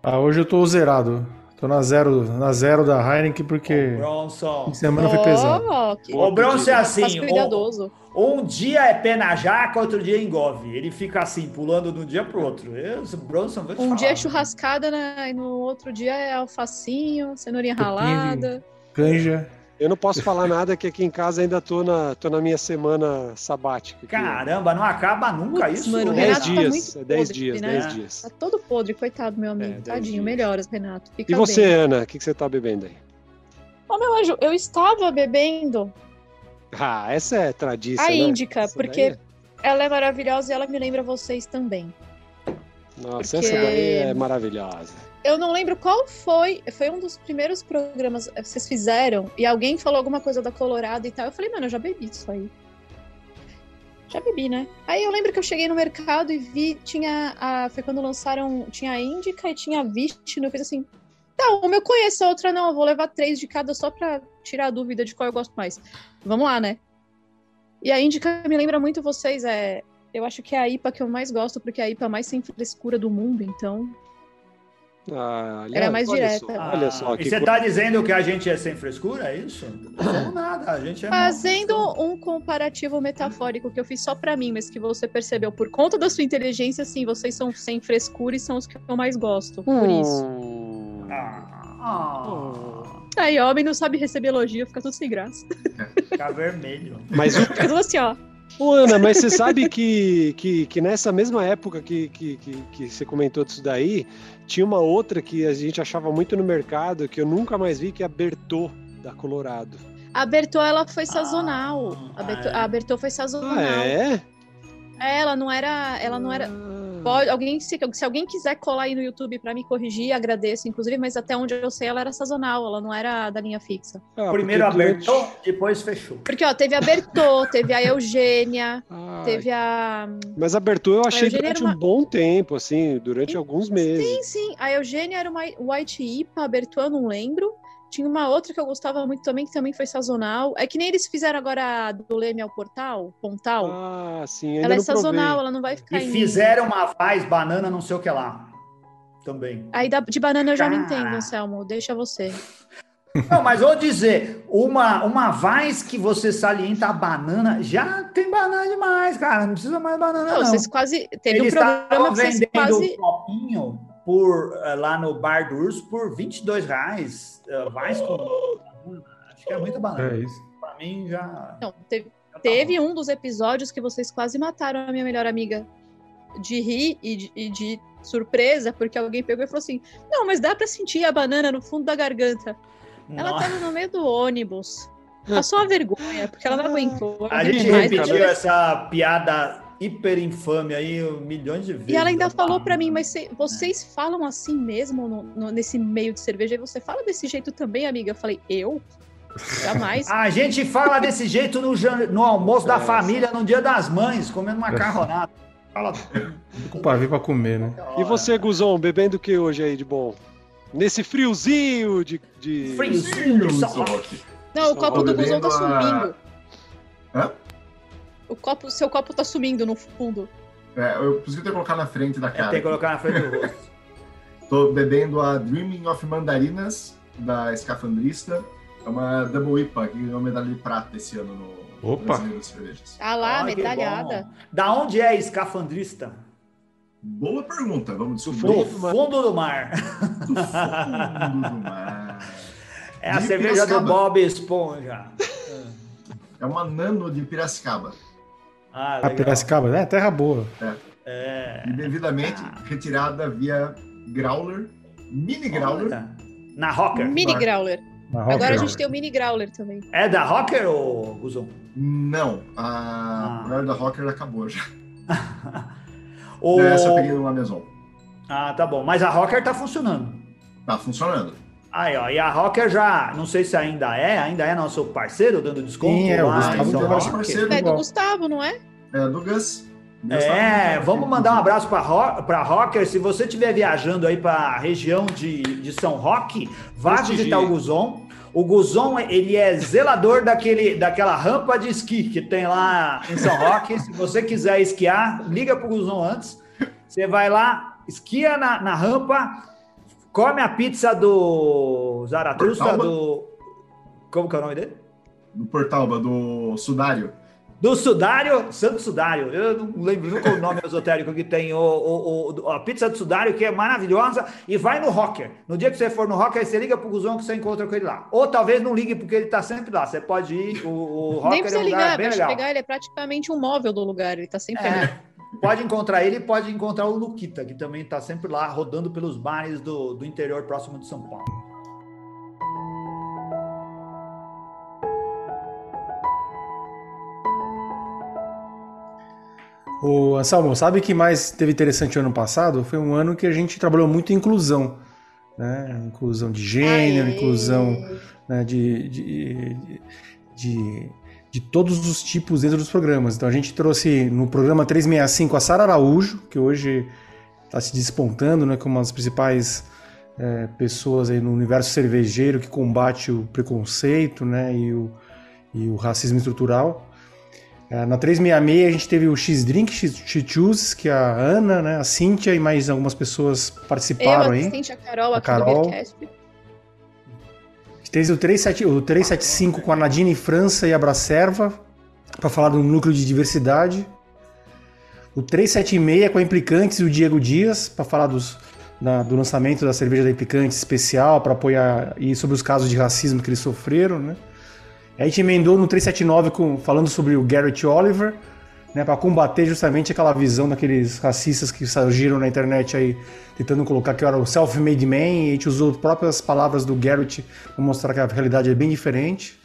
Ah, hoje eu tô zerado. Tô na zero, na zero da Heineken porque Bronson. semana foi pesado. Oh, o Bronson é assim, um, um, dia é pé na jaca, outro dia é engove. Ele fica assim, pulando de um dia pro outro. Eu, Bronson, um falar. dia é churrascada, né? E no outro dia é alfacinho, cenourinha ralada. Canja. Eu não posso falar nada que aqui em casa ainda tô na, tô na minha semana sabática. Caramba, não acaba nunca Puts, isso? Mano, o Renato 10 tá dias, é 10 dias, né? 10 dias. Tá todo podre, coitado, meu amigo. É, Tadinho, dias. melhoras, Renato. Fica e você, bem. Ana, o que, que você tá bebendo aí? Ô, meu anjo, eu estava bebendo. Ah, essa é tradição. A né? Índica, porque é... ela é maravilhosa e ela me lembra vocês também. Nossa, porque... essa daí é maravilhosa eu não lembro qual foi. Foi um dos primeiros programas que vocês fizeram e alguém falou alguma coisa da Colorado e tal. Eu falei, mano, eu já bebi isso aí. Já bebi, né? Aí eu lembro que eu cheguei no mercado e vi, tinha. A, foi quando lançaram. Tinha a Indica e tinha a Vishnu. Eu fiz assim. Tá, uma eu conheço, a outra não. Eu vou levar três de cada só pra tirar a dúvida de qual eu gosto mais. Vamos lá, né? E a Indica me lembra muito vocês. É, eu acho que é a IPA que eu mais gosto, porque é a IPA mais sem frescura do mundo, então ah, aliás, Era mais direta. Só, olha só. E você está dizendo que a gente é sem frescura, é isso? Não nada, a gente é Fazendo um comparativo metafórico que eu fiz só para mim, mas que você percebeu por conta da sua inteligência, sim, vocês são sem frescura e são os que eu mais gosto. Por hum. isso. Ah. Aí, homem não sabe receber elogio, fica tudo sem graça. Fica vermelho. Mas o... Fica tudo assim, ó. Ô, Ana, mas você sabe que, que, que nessa mesma época que, que, que, que você comentou disso daí, tinha uma outra que a gente achava muito no mercado, que eu nunca mais vi, que é a Bertô, da Colorado. A Bertô, ela foi sazonal. Ah, a, Bertô, é. a Bertô foi sazonal. Ah, é? É, ela não era. Ela não era. Ah. Pode, alguém, se, se alguém quiser colar aí no YouTube para me corrigir, agradeço, inclusive, mas até onde eu sei, ela era sazonal, ela não era da linha fixa. Ah, Primeiro abertou, durante... depois fechou. Porque, ó, teve a Bertô, teve a Eugênia, teve a. Mas a Bertô eu achei durante uma... um bom tempo, assim, durante alguns meses. Sim, sim. A Eugênia era uma White IPA, a Bertô eu não lembro. Tinha uma outra que eu gostava muito também, que também foi sazonal. É que nem eles fizeram agora do Leme ao Portal, Pontal. Ah, sim. Ela é sazonal, provei. ela não vai ficar. E fizeram uma faz banana, não sei o que lá. Também. Aí da, de banana eu já Cara... não entendo, Anselmo. Deixa você. Não, mas vou dizer, uma, uma vaz que você salienta a banana, já tem banana demais, cara. Não precisa mais banana, não. não. Vocês quase. Teve Eles um programa que vocês quase. copinho por, eh, lá no Bar do Urso por 22 reais. Uh, vaz com. Acho que é muita banana. É isso. Pra mim já. Não, teve, já tá teve um dos episódios que vocês quase mataram a minha melhor amiga de rir e de, e de surpresa, porque alguém pegou e falou assim: Não, mas dá para sentir a banana no fundo da garganta. Nossa. Ela tava no meio do ônibus. Passou uma vergonha, porque ela não aguentou. A gente repetiu essa piada hiper infame aí milhões de vezes. E ela ainda falou para mim, mas cê, vocês falam assim mesmo no, no, nesse meio de cerveja? E você fala desse jeito também, amiga? Eu falei, eu? Jamais. A gente fala desse jeito no, no almoço da família, no dia das mães, comendo macarronada. Fala. Opa, vir pra comer, né? E você, Guzon, bebendo o que hoje aí de bom? Nesse friozinho de. de... Friozinho, Não, o copo do Guzon tá sumindo. Hã? O copo, seu copo tá sumindo no fundo. É, eu preciso ter que colocar na frente da cara. É, tem que colocar na frente do rosto. Tô bebendo a Dreaming of Mandarinas, da Escafandrista. É uma Double IPA, que ganhou medalha de prata esse ano no Opa! Tá lá, ah, medalhada. Da onde é escafandrista? Boa pergunta, vamos descobrir. Do fundo do mar. Do fundo do mar. É a de cerveja Piracicaba. do Bob Esponja. É uma nano de Piracicaba. Ah, a Piracicaba, é terra boa. É. é. E devidamente ah. retirada via Growler, mini Growler. Na Rocker. Mini Growler. Agora a gente tem o Mini Growler também. É da Rocker ou Guzon? Não, a ah. da Rocker acabou já. o... Essa eu peguei no Amazon. Ah, tá bom. Mas a Rocker tá funcionando. Tá funcionando. Aí, ó, e a Rocker já, não sei se ainda é, ainda é nosso parceiro, dando desconto. Sim, é, o Gustavo é nosso parceiro. É do Gustavo, não é? É do Gus. É, vamos mandar um abraço para Rocker. Se você estiver viajando aí para a região de, de São Roque, vá visitar o Guzon. O Guzon, ele é zelador daquele, daquela rampa de esqui que tem lá em São Roque. Se você quiser esquiar, liga pro Guzon antes. Você vai lá, esquia na, na rampa, come a pizza do Zaratustra, do... Como que é o nome dele? Do Portalba, do Sudário do Sudário, Santo Sudário. Eu não lembro nunca o nome esotérico que tem, o, o, o, a pizza do Sudário, que é maravilhosa, e vai no Rocker. No dia que você for no Rocker, você liga pro Guzão que você encontra com ele lá. Ou talvez não ligue, porque ele tá sempre lá. Você pode ir, o, o Rocker Nem precisa é um ligar, bem legal. pegar, ele é praticamente um móvel do lugar, ele tá sempre é. ali. Pode encontrar ele e pode encontrar o Luquita, que também está sempre lá rodando pelos bares do, do interior próximo de São Paulo. O Anselmo, sabe o que mais teve interessante ano passado? Foi um ano que a gente trabalhou muito em inclusão. Né? Inclusão de gênero, Aê. inclusão né, de, de, de, de, todos os tipos dentro dos programas. Então a gente trouxe no programa 365 a Sara Araújo, que hoje está se despontando né, como uma das principais é, pessoas aí no universo cervejeiro que combate o preconceito né, e, o, e o racismo estrutural. É, na 366 a gente teve o X-Drink, X-Choose, que a Ana, né, a Cíntia e mais algumas pessoas participaram Eu, aí. A Carol, a Carol. Teve o, 37, o 375 com a Nadine França e a Bracerva, para falar do núcleo de diversidade. O 376 com a Implicantes e o Diego Dias, para falar dos, na, do lançamento da cerveja da Implicantes especial, para apoiar e sobre os casos de racismo que eles sofreram, né? A gente emendou no 379 com, falando sobre o Garrett Oliver, né, para combater justamente aquela visão daqueles racistas que surgiram na internet aí, tentando colocar que eu era o self-made man, e a gente usou as próprias palavras do Garrett para mostrar que a realidade é bem diferente.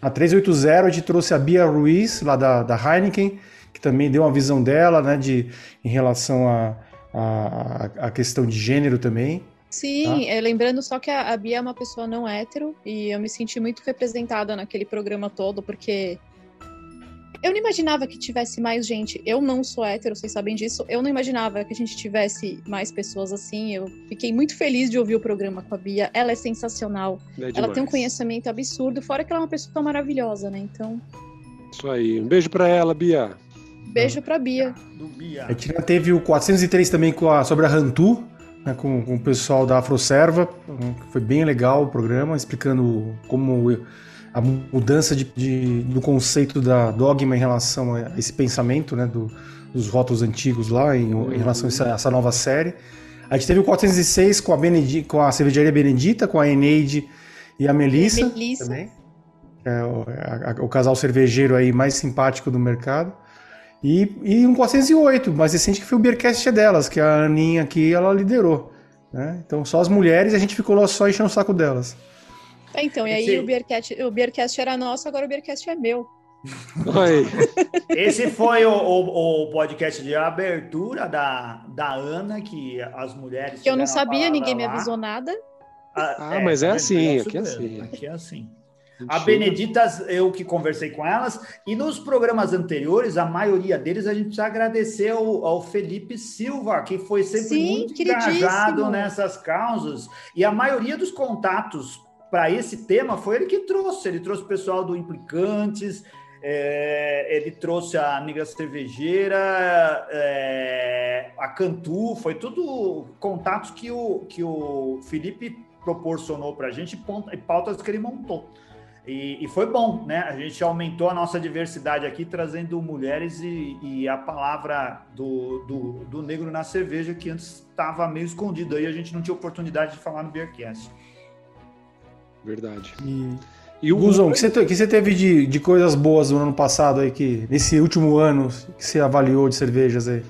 Na 380 a gente trouxe a Bia Ruiz, lá da, da Heineken, que também deu uma visão dela, né, de, em relação à a, a, a, questão de gênero também. Sim, tá? é, lembrando só que a, a Bia é uma pessoa não hétero e eu me senti muito representada naquele programa todo, porque eu não imaginava que tivesse mais gente. Eu não sou hétero, vocês sabem disso. Eu não imaginava que a gente tivesse mais pessoas assim. Eu fiquei muito feliz de ouvir o programa com a Bia. Ela é sensacional. É ela tem um conhecimento absurdo, fora que ela é uma pessoa maravilhosa, né? Então. Isso aí. Um beijo para ela, Bia. Beijo pra Bia. A gente teve o 403 também com a, sobre a Rantu, né, com, com o pessoal da Afroserva. Foi bem legal o programa, explicando como a mudança de, de, do conceito da dogma em relação a esse pensamento, né, do, dos rótulos antigos lá, em, em relação a essa, essa, nova série. A gente teve o 406 com a, Benedi, com a cervejaria Benedita, com a Eneide e a Melissa. Melissa. Também. É o, a, a, o casal cervejeiro aí mais simpático do mercado. E, e um 408, mais recente que foi o Beercast delas, que a Aninha aqui ela liderou. Né? Então só as mulheres e a gente ficou lá só enchendo o saco delas. É, então, e aí Esse... o, Beercast, o Beercast era nosso, agora o Beercast é meu. Oi. Esse foi o, o, o, podcast de abertura da, da Ana, que as mulheres. Que eu não sabia, ninguém lá. me avisou nada. Ah, ah é, mas é assim, aqui é assim. Aqui é assim. A Beneditas, eu que conversei com elas, e nos programas anteriores, a maioria deles, a gente precisa agradecer ao, ao Felipe Silva, que foi sempre Sim, muito engajado nessas causas, e a maioria dos contatos para esse tema foi ele que trouxe, ele trouxe o pessoal do Implicantes, é, ele trouxe a Negra Cervejeira, é, a Cantu, foi tudo contatos que o, que o Felipe proporcionou para a gente e pautas que ele montou. E, e, foi bom, né? A gente aumentou a nossa diversidade aqui, trazendo mulheres e, e a palavra do, do, do, negro na cerveja, que antes estava meio escondido aí, a gente não tinha oportunidade de falar no Beercast. Verdade. E, e o Guzon, o que você, que você teve de, de coisas boas no ano passado aí, que nesse último ano que você avaliou de cervejas aí?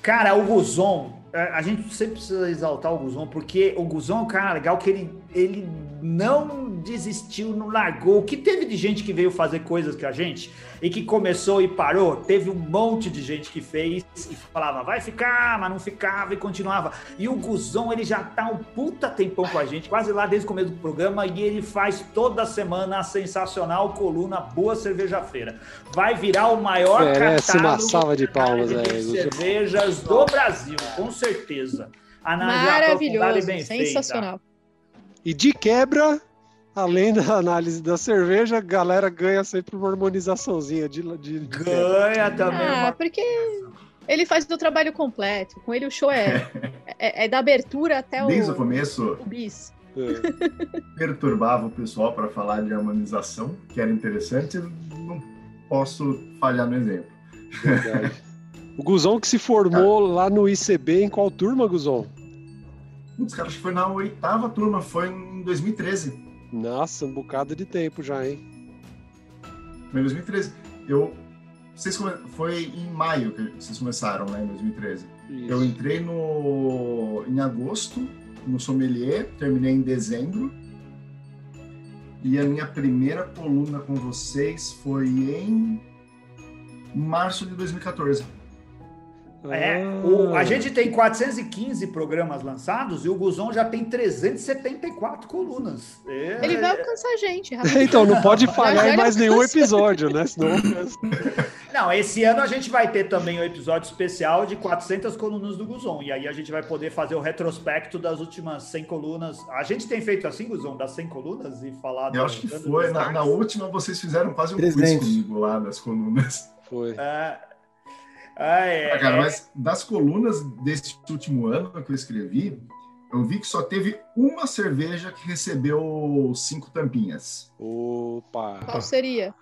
Cara, o Guzon, é, a gente sempre precisa exaltar o Guzon, porque o Guzon é um cara legal que ele, ele não desistiu, não largou. O que teve de gente que veio fazer coisas com a gente e que começou e parou? Teve um monte de gente que fez e falava, vai ficar, mas não ficava e continuava. E o Guzon, ele já tá um puta tempão com a gente, quase lá desde o começo do programa, e ele faz toda semana a sensacional coluna Boa Cerveja Feira. Vai virar o maior Merece uma salva de palmas de aí, cervejas do Brasil, com certeza. Maravilhoso, sensacional. Feita. E de quebra, Além da análise da cerveja, a galera ganha sempre uma harmonizaçãozinha de, de, de Ganha também. Ah, uma... porque ele faz o trabalho completo. Com ele o show é, é, é da abertura até o. Desde o começo. O bis. É. Perturbava o pessoal para falar de harmonização, que era interessante. Não posso falhar no exemplo. Verdade. O Guzon que se formou lá no ICB, em qual turma, Guzon? Putz, cara, acho que foi na oitava turma, foi em 2013. Nossa, um bocado de tempo já, hein? Em 2013. Eu. Vocês come... Foi em maio que vocês começaram, né? Em 2013. Isso. Eu entrei no... em agosto, no sommelier, terminei em dezembro. E a minha primeira coluna com vocês foi em março de 2014. É, o, a ah. gente tem 415 programas lançados e o Guzon já tem 374 colunas. É, Ele vai alcançar a gente. então, não pode falhar em mais nenhum episódio, né? Senão... não, esse ano a gente vai ter também o um episódio especial de 400 colunas do Guzon. E aí a gente vai poder fazer o retrospecto das últimas 100 colunas. A gente tem feito assim, Guzon, das 100 colunas e falado. Eu acho que foi. Na, na, última vocês fizeram quase um quiz comigo lá das colunas. Foi. É, ah, é, cara, mas das colunas desse último ano que eu escrevi, eu vi que só teve uma cerveja que recebeu cinco tampinhas. Opa! Qual seria?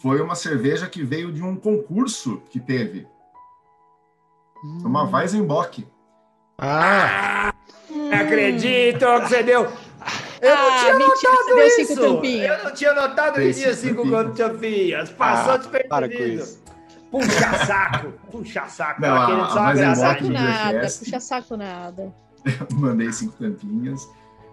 Foi uma cerveja que veio de um concurso que teve. Hum. Uma Weizenbock. Ah! Hum. Acredito que você deu. Eu não ah, tinha notado isso. Eu não tinha notado que tinha cinco tampinhas. Passou ah, despercebido. Puxa saco, puxa saco. Não, a, querendo só puxa saco nada, puxa saco nada. Mandei cinco tampinhas.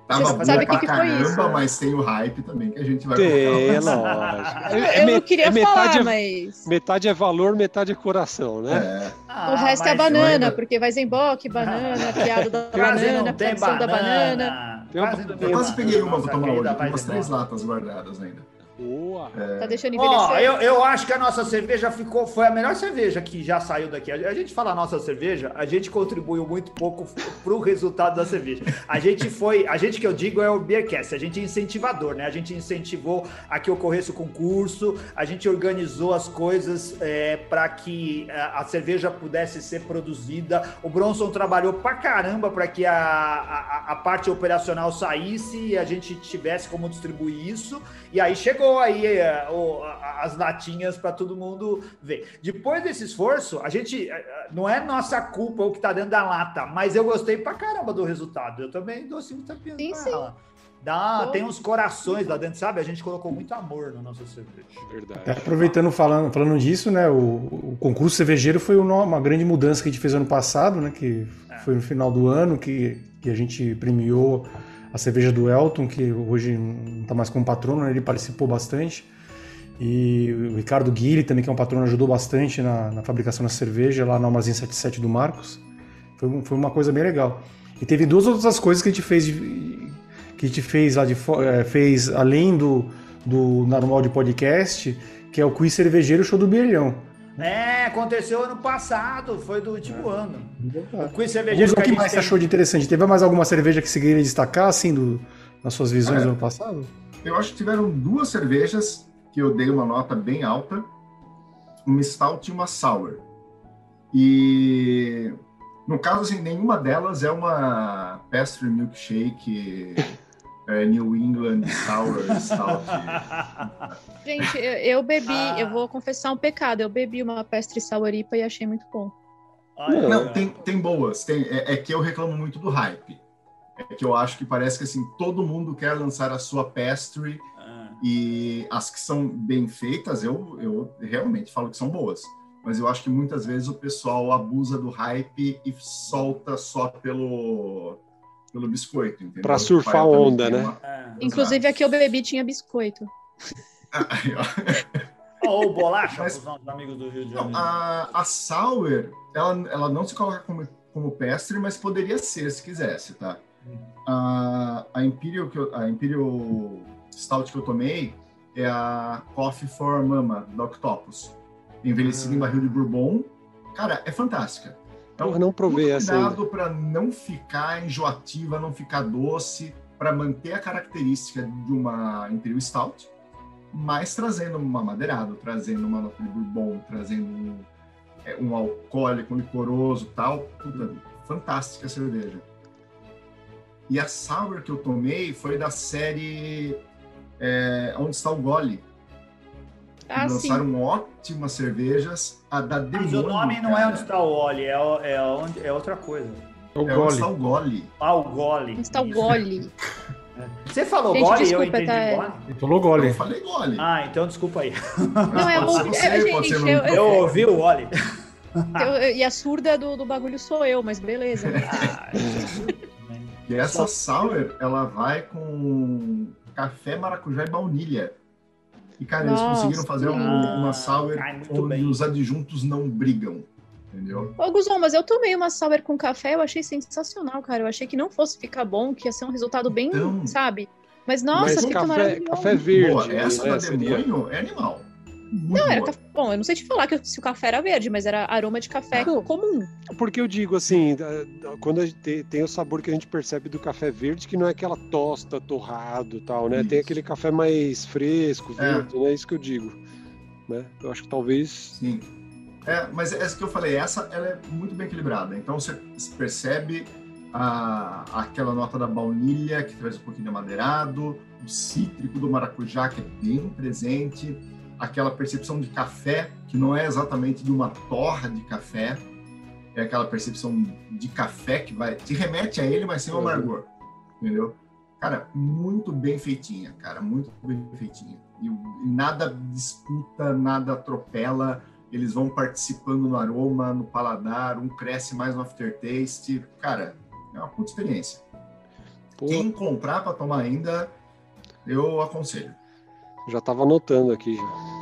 Tava Você sabe que, que caramba, foi isso? mas tem o hype também que a gente vai Tem, lógico. É, eu não queria é falar, é, mas... Metade é valor, metade é coração, né? É. Ah, o resto é banana, ainda... porque vai Zembock, banana, piada da banana, produção da banana. Eu, eu quase peguei uma pra tomar hoje, tem umas três latas guardadas ainda. Boa. É... Tá deixando envelhecer? Oh, eu, eu acho que a nossa cerveja ficou. Foi a melhor cerveja que já saiu daqui. A, gente fala a nossa cerveja, a gente contribuiu muito pouco pro resultado da cerveja. A gente foi. A gente que eu digo é o Beercast, a gente é incentivador, né? A gente incentivou a que ocorresse o concurso, a gente organizou as coisas é, para que a, a, cerveja pudesse ser produzida. O Bronson trabalhou pra caramba para que a, a, a parte operacional saísse e a gente tivesse como distribuir isso. E aí chegou aí é, o, as latinhas para todo mundo ver. Depois desse esforço, a gente é, é, não é nossa culpa o que está dentro da lata, mas eu gostei pra caramba do resultado. Eu também dou cinco tapinhas sim, sim. ela. Dá, tem uns corações lá dentro, sabe? A gente colocou muito amor no nosso cerveja. Verdade. É, aproveitando falando, falando disso, né? O, o, concurso cervejeiro foi uma grande mudança que a gente fez ano passado, né? Que é. foi no final do ano que, que a gente premiou a cerveja do Elton, que hoje não está mais como patrono, né? ele participou bastante. E o Ricardo Guilherme também, que é um patrono, ajudou bastante na, na fabricação da cerveja lá na Armazém 77 do Marcos. Foi, foi uma coisa bem legal. E teve duas outras coisas que a gente fez, que a gente fez lá de é, fez além do, do normal de podcast, que é o quiz cervejeiro show do Bielhão. É, aconteceu ano passado, foi do último é. ano. O quiz cervejeiro. O que, que mais tem... achou de interessante? Teve mais alguma cerveja que você queria destacar, assim, do, nas suas visões é, do ano passado? Eu acho que tiveram duas cervejas que eu dei uma nota bem alta, uma Stout e uma Sour. E no caso, assim, nenhuma delas é uma pastry milkshake é, New England Sour Stout. Gente, eu, eu bebi, ah. eu vou confessar um pecado, eu bebi uma pastry sour IPA e achei muito bom. Não, tem, tem boas. Tem, é, é, que eu reclamo muito do hype. É que eu acho que parece que assim todo mundo quer lançar a sua pastry ah. e as que são bem feitas, eu, eu realmente falo que são boas. Mas eu acho que muitas vezes o pessoal abusa do hype e solta só pelo pelo biscoito, entendeu? Pra surfar a onda, né? Uma... É. Inclusive aqui eu bebi tinha biscoito. Ou bolacha, Mas, os amigos do Rio de Janeiro. A, a Sour, ela, ela não se coloca como, como pestre, mas poderia ser se quisesse, tá? A, a, Imperial, que eu, a Imperial Stout que eu tomei é a Coffee for Mama, da Octopus. Envelhecida em ah. barril de bourbon. Cara, é fantástica. Então, não provei essa cuidado para não ficar enjoativa, não ficar doce, para manter a característica de uma Imperial Stout, mas trazendo uma madeirada, trazendo uma nota de bourbon, trazendo um, é, um alcoólico, um licoroso tal. Puta, fantástica a cerveja. E a sour que eu tomei foi da série é, Onde está o Gole, ah, lançaram sim. ótimas cervejas. A da Demônio, Mas o nome não é onde está o Oli, é, é, onde, é outra coisa. É, o é onde está o Gole. Ah, o Gole. Onde está o Gole. Você falou gente, gole desculpa, eu entendi tá... gole? Ele falou gole. Eu falei gole. Ah, então desculpa aí. Não, é o... Você, é, gente, eu, eu, eu ouvi o gole. Eu, e a surda do, do bagulho sou eu, mas beleza. Né? e essa sour, ela vai com café, maracujá e baunilha. E, cara, Nossa, eles conseguiram fazer uma, uma sour onde bem. os adjuntos não brigam. Entendeu? Ô, Guzon, mas eu tomei uma sour com café, eu achei sensacional, cara. Eu achei que não fosse ficar bom, que ia ser um resultado bem, então, sabe? Mas, nossa, mas fica café, café verde. Boa, essa né, da demônio é animal. Muito não, era café. Bom, eu não sei te falar que se o café era verde, mas era aroma de café não, comum. Porque eu digo assim, quando tem o sabor que a gente percebe do café verde, que não é aquela tosta, torrado tal, né? Isso. Tem aquele café mais fresco, é. verde, é. né? Isso que eu digo. Né? Eu acho que talvez. Sim. É, mas essa que eu falei, essa ela é muito bem equilibrada. Então você percebe a, aquela nota da baunilha, que traz um pouquinho de amadeirado, o cítrico do maracujá, que é bem presente aquela percepção de café, que não é exatamente de uma torra de café, é aquela percepção de café que vai te remete a ele, mas sem o amargor, entendeu? Cara, muito bem feitinha, cara, muito bem feitinha. E, e nada disputa, nada atropela, eles vão participando no aroma, no paladar, um cresce mais no aftertaste. Cara, é uma puta experiência. Pô. Quem comprar para tomar ainda, eu aconselho. Já estava anotando aqui já.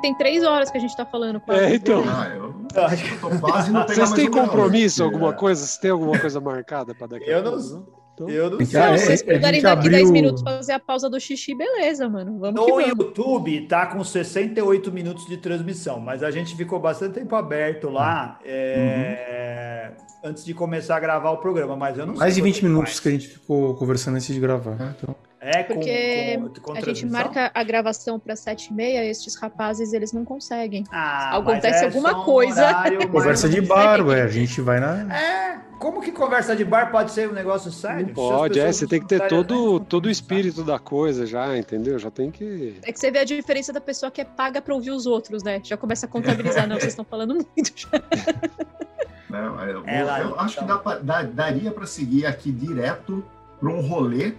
Tem três horas que a gente está falando. É, então. Ah, eu... Vocês têm compromisso, alguma coisa? Vocês têm alguma coisa marcada para daqui a pouco? Eu não, então, eu não sei. Se vocês puderem daqui abriu... 10 minutos fazer a pausa do xixi, beleza, mano. Vamos no YouTube tá com 68 minutos de transmissão, mas a gente ficou bastante tempo aberto lá é... uhum. Antes de começar a gravar o programa, mas eu não Mais de 20 minutos mais. que a gente ficou conversando antes de gravar. Então... É, Porque com, com, a gente marca a gravação para sete e meia, estes rapazes eles não conseguem. Ah, Acontece é alguma coisa. Conversa de bar, ué, a gente vai na. É, como que conversa de bar pode ser um negócio sério? Não pode, é, você tem que ter todo, todo o espírito da coisa já, entendeu? Já tem que. É que você vê a diferença da pessoa que é paga para ouvir os outros, né? Já começa a contabilizar, não, vocês estão falando muito já. Não, eu, Ela, eu acho então... que dá, daria para seguir aqui direto para um rolê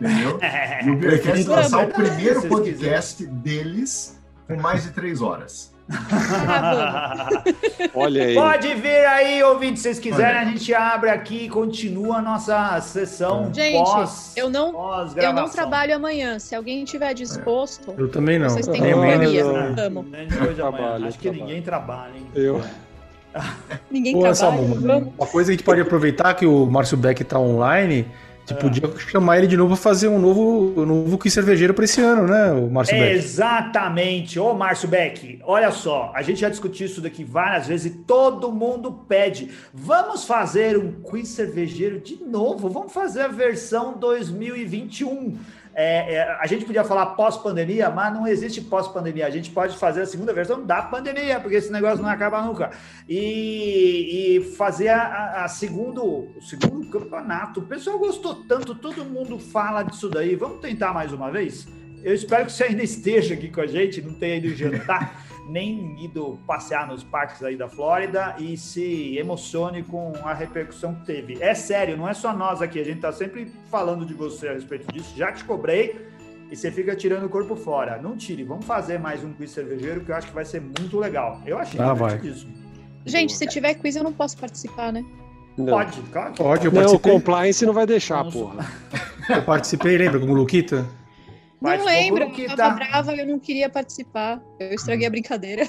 Entendeu? E o Beercast lançar o primeiro podcast deles com mais de três horas. Olha aí. Pode vir aí, ouvinte, se vocês quiserem, a gente abre aqui e continua a nossa sessão gente, pós, eu não, pós eu não trabalho amanhã. Se alguém tiver disposto, é. eu também não. Vocês têm companhia. Vamos. Acho que ninguém trabalha, hein? Eu. ninguém Pô, trabalha. uma coisa que a gente pode aproveitar que o Márcio Beck está online Tipo, podia chamar ele de novo para fazer um novo, um novo quiz cervejeiro para esse ano, né, o Márcio Beck? Exatamente. Ô, Márcio Beck, olha só, a gente já discutiu isso daqui várias vezes e todo mundo pede. Vamos fazer um quiz cervejeiro de novo? Vamos fazer a versão 2021. É, é, a gente podia falar pós-pandemia, mas não existe pós-pandemia. A gente pode fazer a segunda versão da pandemia, porque esse negócio não acaba nunca. E, e fazer a, a, segundo, o segundo campeonato. O pessoal gostou tanto, todo mundo fala disso daí. Vamos tentar mais uma vez? Eu espero que você ainda esteja aqui com a gente, não tenha ido jantar nem ido passear nos parques aí da Flórida e se emocione com a repercussão que teve. É sério, não é só nós aqui, a gente tá sempre falando de você a respeito disso, já te cobrei e você fica tirando o corpo fora. Não tire, vamos fazer mais um quiz cervejeiro que eu acho que vai ser muito legal. Eu achei ah, vai. isso. Gente, se tiver quiz eu não posso participar, né? Não. Pode, claro. Pode, eu não, o compliance não vai deixar, porra. Eu participei, lembra, como Luquita? Não lembro, eu tava tá... brava, eu não queria participar. Eu estraguei a brincadeira.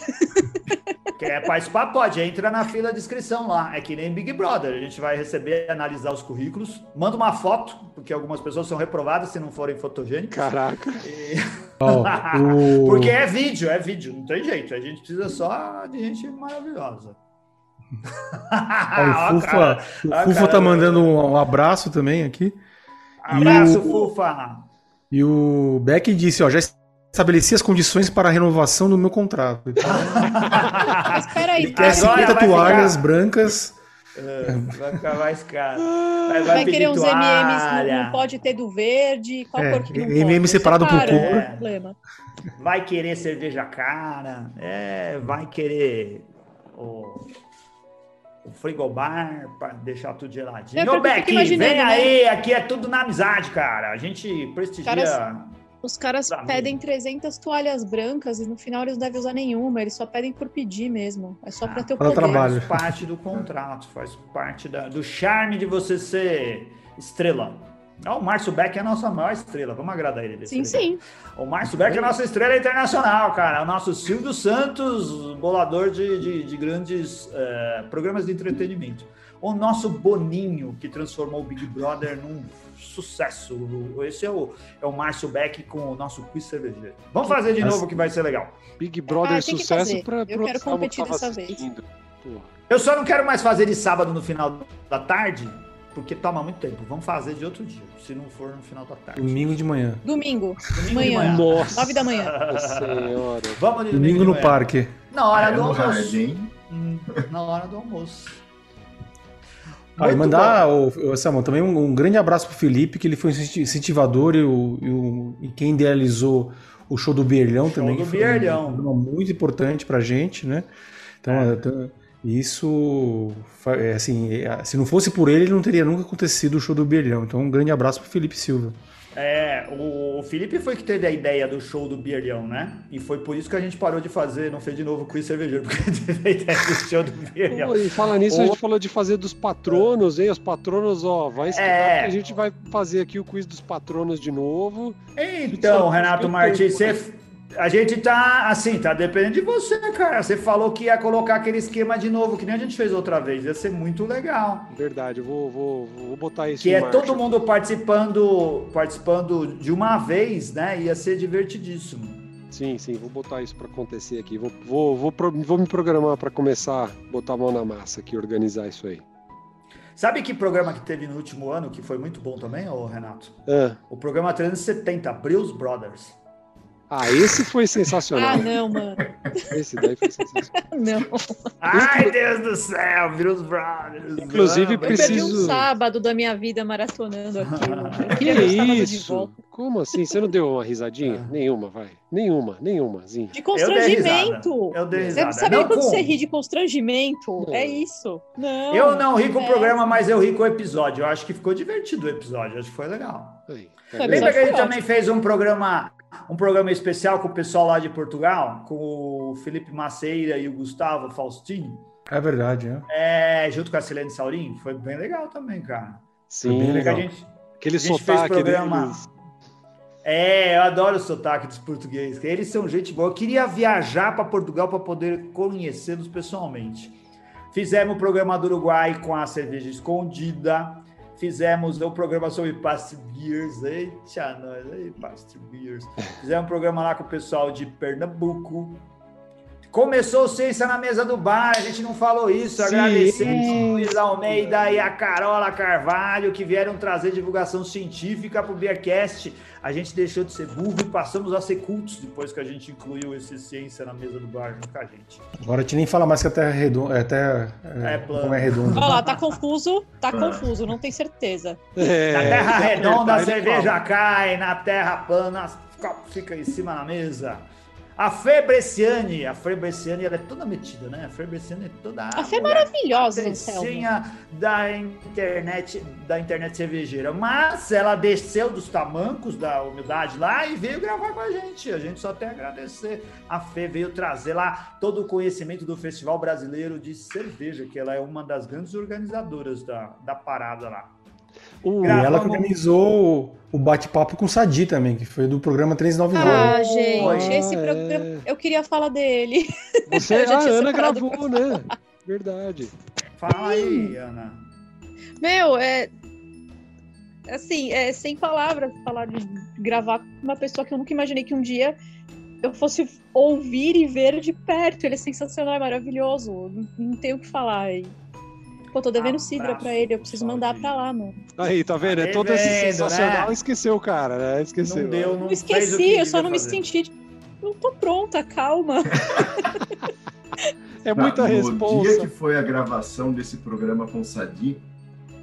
Quer participar? Pode, entra na fila de inscrição lá. É que nem Big Brother. A gente vai receber, analisar os currículos. Manda uma foto, porque algumas pessoas são reprovadas se não forem fotogênicas. Caraca. E... Oh, o... porque é vídeo, é vídeo, não tem jeito. A gente precisa só de gente maravilhosa. o Fufa, o Fufa tá mandando um abraço também aqui. Abraço, o... Fufa! E o Beck disse, ó, já estabeleci as condições para a renovação do meu contrato. Então, Mas peraí, ele quer 50 toalhas ficar... brancas. É, vai ficar mais caro. Vai, vai, vai querer uns MMs, não, não, pode ter do verde. Qual é, cor que não MM pode? separado por cor. É. Vai querer cerveja cara. É, vai querer o o frigobar para deixar tudo geladinho. Ô, Beck, vem né? aí, aqui é tudo na amizade, cara. A gente prestigia. Caras, os caras pedem 300 toalhas brancas e no final eles não devem usar nenhuma, eles só pedem por pedir mesmo. É só para ter o poder. Trabalho. Faz parte do contrato, faz parte da, do charme de você ser estrela. Oh, o Márcio Beck é a nossa maior estrela. Vamos agradar ele. Sim, sim. O Márcio Beck é a nossa estrela internacional, cara. O nosso Silvio Santos, bolador de, de, de grandes é, programas de entretenimento. O nosso Boninho, que transformou o Big Brother num sucesso. Esse é o, é o Márcio Beck com o nosso quiz cervejeiro. Vamos fazer de novo que vai ser legal. Big Brother ah, sucesso para Eu quero competir dessa vez. Eu só não quero mais fazer de sábado no final da tarde, porque toma muito tempo. Vamos fazer de outro dia, se não for no final da tarde. Domingo de manhã. Domingo. Domingo manhã. de manhã. Nossa. Nove da manhã. Senhora. Vamos domingo, domingo no parque. Na hora do almoço. Hum, na hora do almoço. Ah, e mandar, o, o Samuel, também um, um, grande abraço pro Felipe, que ele foi incentivador e, o, e, o, e quem idealizou o show do Bierlhão também. Show do Bierlhão. Um, muito importante pra gente, né? Então, é. Isso, é, assim, é, se não fosse por ele, não teria nunca acontecido o show do Bielhão. Então, um grande abraço pro Felipe Silva. É, o Felipe foi que teve a ideia do show do Bielhão, né? E foi por isso que a gente parou de fazer, não fez de novo o cervejeiro, porque teve a ideia do show do Bielhão. e fala nisso, o... a gente falou de fazer dos patronos, hein? Os patronos, ó, vai estudar, é... a gente vai fazer aqui o quiz dos patronos de novo. Então, Renato Martins, você A gente tá, assim, tá dependendo de você, cara. Você falou que ia colocar aquele esquema de novo, que nem a gente fez outra vez. Ia ser muito legal. Verdade, eu vou, vou, vou botar isso Que é marcha. todo mundo participando, participando de uma vez, né? Ia ser divertidíssimo. Sim, sim, vou botar isso para acontecer aqui. Vou, vou, vou, vou me programar para começar a botar a mão na massa aqui, organizar isso aí. Sabe que programa que teve no último ano que foi muito bom também, ô Renato? É. O programa 370, Brills Brothers. Ah, esse foi sensacional. Ah, não, mano. Esse daí foi sensacional. Não. Ai, Deus do céu, Brills Brothers. Inclusive, preciso. Eu perdi um sábado da minha vida maratonando aquilo. Eu queria que isso? Como assim? Você não deu uma risadinha? Nenhuma, vai. Nenhuma, nenhumazinha. De constrangimento. Eu dei risada. Você sabia quando com... você ri de constrangimento? Não. É isso. Não. Eu não ri com o programa, mas eu ri com o episódio. Eu acho que ficou divertido o episódio. Acho que foi legal. Tá Lembra que a gente também fez um programa um programa especial com o pessoal lá de Portugal, com o Felipe Maceira e o Gustavo Faustini. É verdade, é. É, junto com a Silene Saurim, foi bem legal também, cara. Sim, bem legal. A gente, Aquele a gente sotaque programa... deles. É, eu adoro o sotaque dos portugueses. Eles são gente boa. Eu queria viajar para Portugal para poder conhecê-los pessoalmente. Fizemos o programa do Uruguai com a cerveja escondida. Fizemos um programa sobre Past Beers. Eita, nós, aí, Past Beers. Fizemos um programa lá com o pessoal de Pernambuco. Começou Ciência na Mesa do Bar, a gente não falou isso. Agradecemos o Luiz Almeida e a Carola Carvalho que vieram trazer divulgação científica para o Beercast. A gente deixou de ser burro e passamos a ser cultos depois que a gente incluiu esse Ciência na Mesa do Bar junto com a gente. Agora a gente nem fala mais que a Terra é redonda. É, terra, é, é plano. é redonda. Olha lá, tá confuso, tá confuso, não tem certeza. É, na Terra redonda a cerveja cai, na Terra plana fica em cima na mesa. A Fê Bresciani, a Fê Bresciani, ela é toda metida, né? A Fê Bresciani é toda a Fê é maravilhosa, a da internet, da internet cervejeira, mas ela desceu dos tamancos da humildade lá e veio gravar com a gente. A gente só tem a agradecer. A Fê veio trazer lá todo o conhecimento do Festival Brasileiro de Cerveja, que ela é uma das grandes organizadoras da, da parada lá. Uh, e ela organizou o bate-papo com o Sadi também, que foi do programa 399. Ah, gente, esse programa. É. Eu queria falar dele. Você, a Ana gravou, né? Verdade. Fala aí, Ana. Meu, é. Assim, é sem palavras falar de gravar com uma pessoa que eu nunca imaginei que um dia eu fosse ouvir e ver de perto. Ele é sensacional, é maravilhoso. Não, não tenho o que falar. Pô, tô devendo Sidra pra ele, eu preciso mandar pra lá, mano. Aí, tá vendo? É todo esse sensacional, né? esqueceu, cara, né? Esqueceu. Não deu, não, esqueci, eu só não fazer. me senti. Não tô pronta, calma. é muita não, resposta. No dia que foi a gravação desse programa com o Sadi,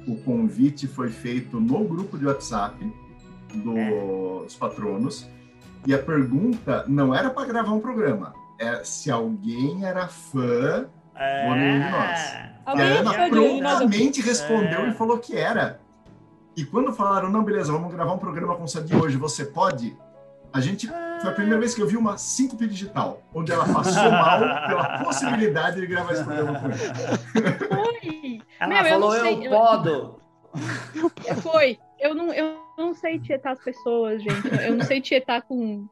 o convite foi feito no grupo de WhatsApp dos patronos. E a pergunta não era para gravar um programa, é se alguém era fã é... de nós. Alguém a Ana prontamente respondeu é. e falou que era. E quando falaram, não, beleza, vamos gravar um programa com o Sadi hoje, você pode? A gente. Foi a primeira vez que eu vi uma síncope digital, onde ela passou mal pela possibilidade de gravar esse programa com ele. Ela Meu, falou, eu, sei, eu podo. Foi. Eu não, eu não sei tietar as pessoas, gente. Eu não sei tietar com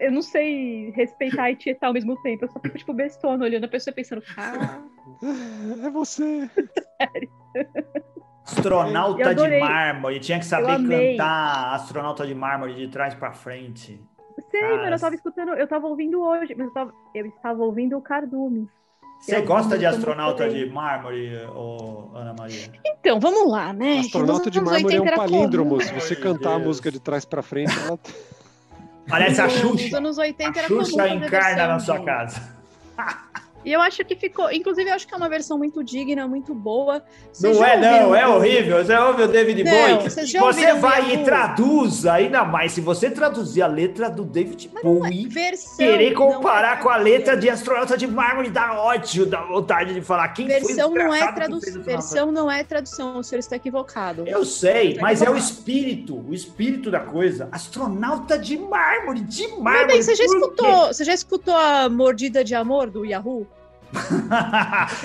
eu não sei respeitar e tietar ao mesmo tempo. Eu só fico, tipo, bestona olhando a pessoa pensando, cara. É você. Sério. Astronauta de mármore, tinha que saber cantar astronauta de mármore de trás para frente. Sei, Cara, mano, eu tava escutando, eu tava ouvindo hoje, mas eu, tava, eu estava ouvindo o Cardume. Você gosta de astronauta de mármore, ou Ana Maria? Então, vamos lá, né? Astronauta de mármore é um palíndromo. Se você cantar a música de trás para frente, ela... Parece a Xuxa. Nos anos 80 a era Xuxa encarna na sua casa. E eu acho que ficou. Inclusive, eu acho que é uma versão muito digna, muito boa. Vocês não é, não, é horrível. Você ouve o David Bowie. Você vai e traduz, ainda mais. Se você traduzir a letra do David Mas é Bowie, é versão, querer comparar é com a letra de astronauta de mármore, dá ódio, dá vontade de falar. Quem versão não é tradução. Versão não é tradução, o senhor está equivocado. Eu sei, mas é o espírito, o espírito da coisa. Astronauta de mármore, de mármore. Bem, você já escutou, você já escutou a mordida de amor do Yahoo?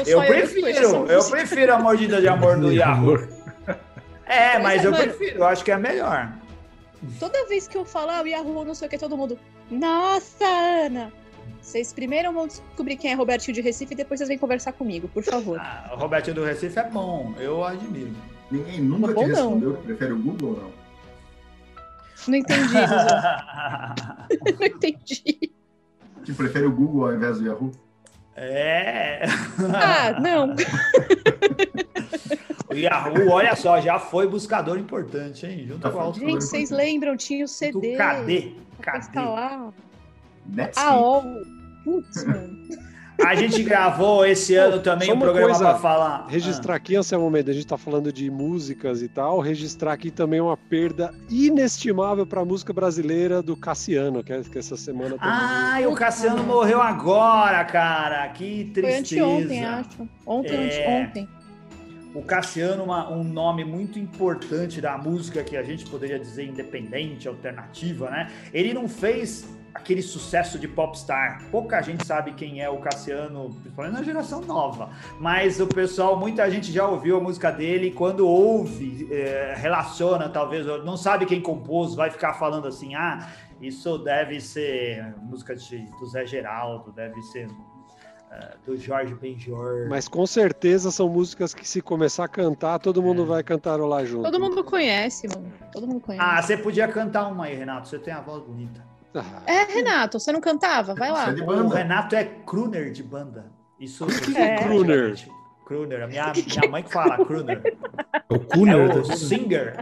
Eu prefiro, eu prefiro a mordida de amor do Yahoo. É, mas é, eu prefiro, eu acho que é melhor. Toda vez que eu falo, ah, o Yahoo, não sei o que, todo mundo. Nossa, Ana! Vocês primeiro vão descobrir quem é Robertinho de Recife e depois vocês vêm conversar comigo, por favor. Ah, o Robertinho do Recife é bom, eu admiro. Ninguém nunca te respondeu não. que prefere o Google ou não? Não entendi, Não entendi. Que prefere o Google ao invés do Yahoo? É. Ah, não. o Yahoo, olha só, já foi buscador importante, hein? Junto com a Gente, vocês lembram? Tinha o CD. Cadê? Cadê? lá. AOL. Putz, mano. A gente gravou esse ano também um programa para falar. Registrar ah. aqui, Anselmo momento a gente está falando de músicas e tal. Registrar aqui também uma perda inestimável para a música brasileira do Cassiano, que, é, que essa semana. Ah, e o Cassiano morreu agora, cara. Que tristeza. Foi anteontem, acho. Ontem, é... ontem. O Cassiano, uma, um nome muito importante da música que a gente poderia dizer independente, alternativa, né? Ele não fez aquele sucesso de popstar. Pouca gente sabe quem é o Cassiano, principalmente na geração nova. Mas o pessoal, muita gente já ouviu a música dele. Quando ouve, é, relaciona, talvez, não sabe quem compôs, vai ficar falando assim: ah, isso deve ser música de, do Zé Geraldo, deve ser uh, do Jorge Benjor. Mas com certeza são músicas que, se começar a cantar, todo mundo é. vai cantarolar junto. Todo mundo conhece, mano. Todo mundo conhece. Ah, você podia cantar uma aí, Renato. Você tem a voz bonita. É, Renato, você não cantava? Vai lá. O Renato é crooner de banda. Isso é, é crooner. Crooner. A minha, minha mãe que fala crooner. O crooner. É o singer.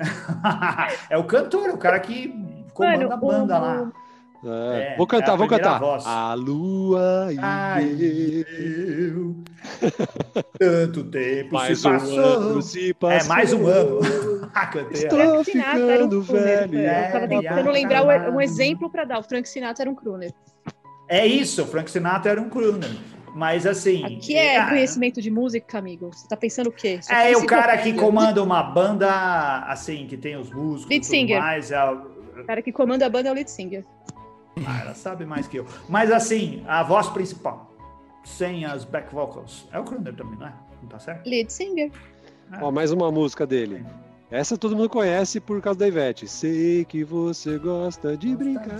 é o cantor, o cara que comanda Mano, a banda o... lá. É, vou cantar, é vou cantar. Voz. A lua e Ai, eu. Tanto tempo mais se, um passou. se passou. É mais um ano. Estou ficando velho. É, eu tava tentando lembrar um exemplo para dar. O Frank Sinatra era um crooner. É isso, o Frank Sinatra era um crooner. Mas assim. Aqui é, é conhecimento de música, amigo. Você tá pensando o quê? Você é o cara que comanda uma banda assim, que tem os músicos. Lead singer. Mais, é o... o cara que comanda a banda é o lead singer. Ah, ela sabe mais que eu. Mas assim, a voz principal, sem as back vocals, é o Kruner também, não é? Não tá certo? Lead singer. Ó, mais uma música dele. Essa todo mundo conhece por causa da Ivete. Sei que você gosta de brincar,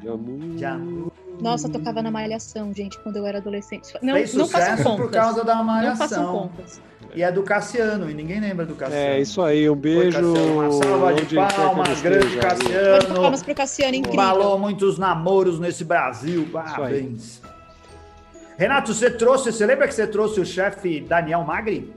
de amor. De amor. Nossa, tocava na Malhação, gente, quando eu era adolescente. Não, Fez não façam contas. por causa da Malhação. Não façam contas. E é do Cassiano, e ninguém lembra do Cassiano. É, isso aí, um beijo. Uma salva de palmas, grande Cassiano. Palmas pro Cassiano, incrível. Balou muitos namoros nesse Brasil, parabéns. Renato, você trouxe, você lembra que você trouxe o chefe Daniel Magri?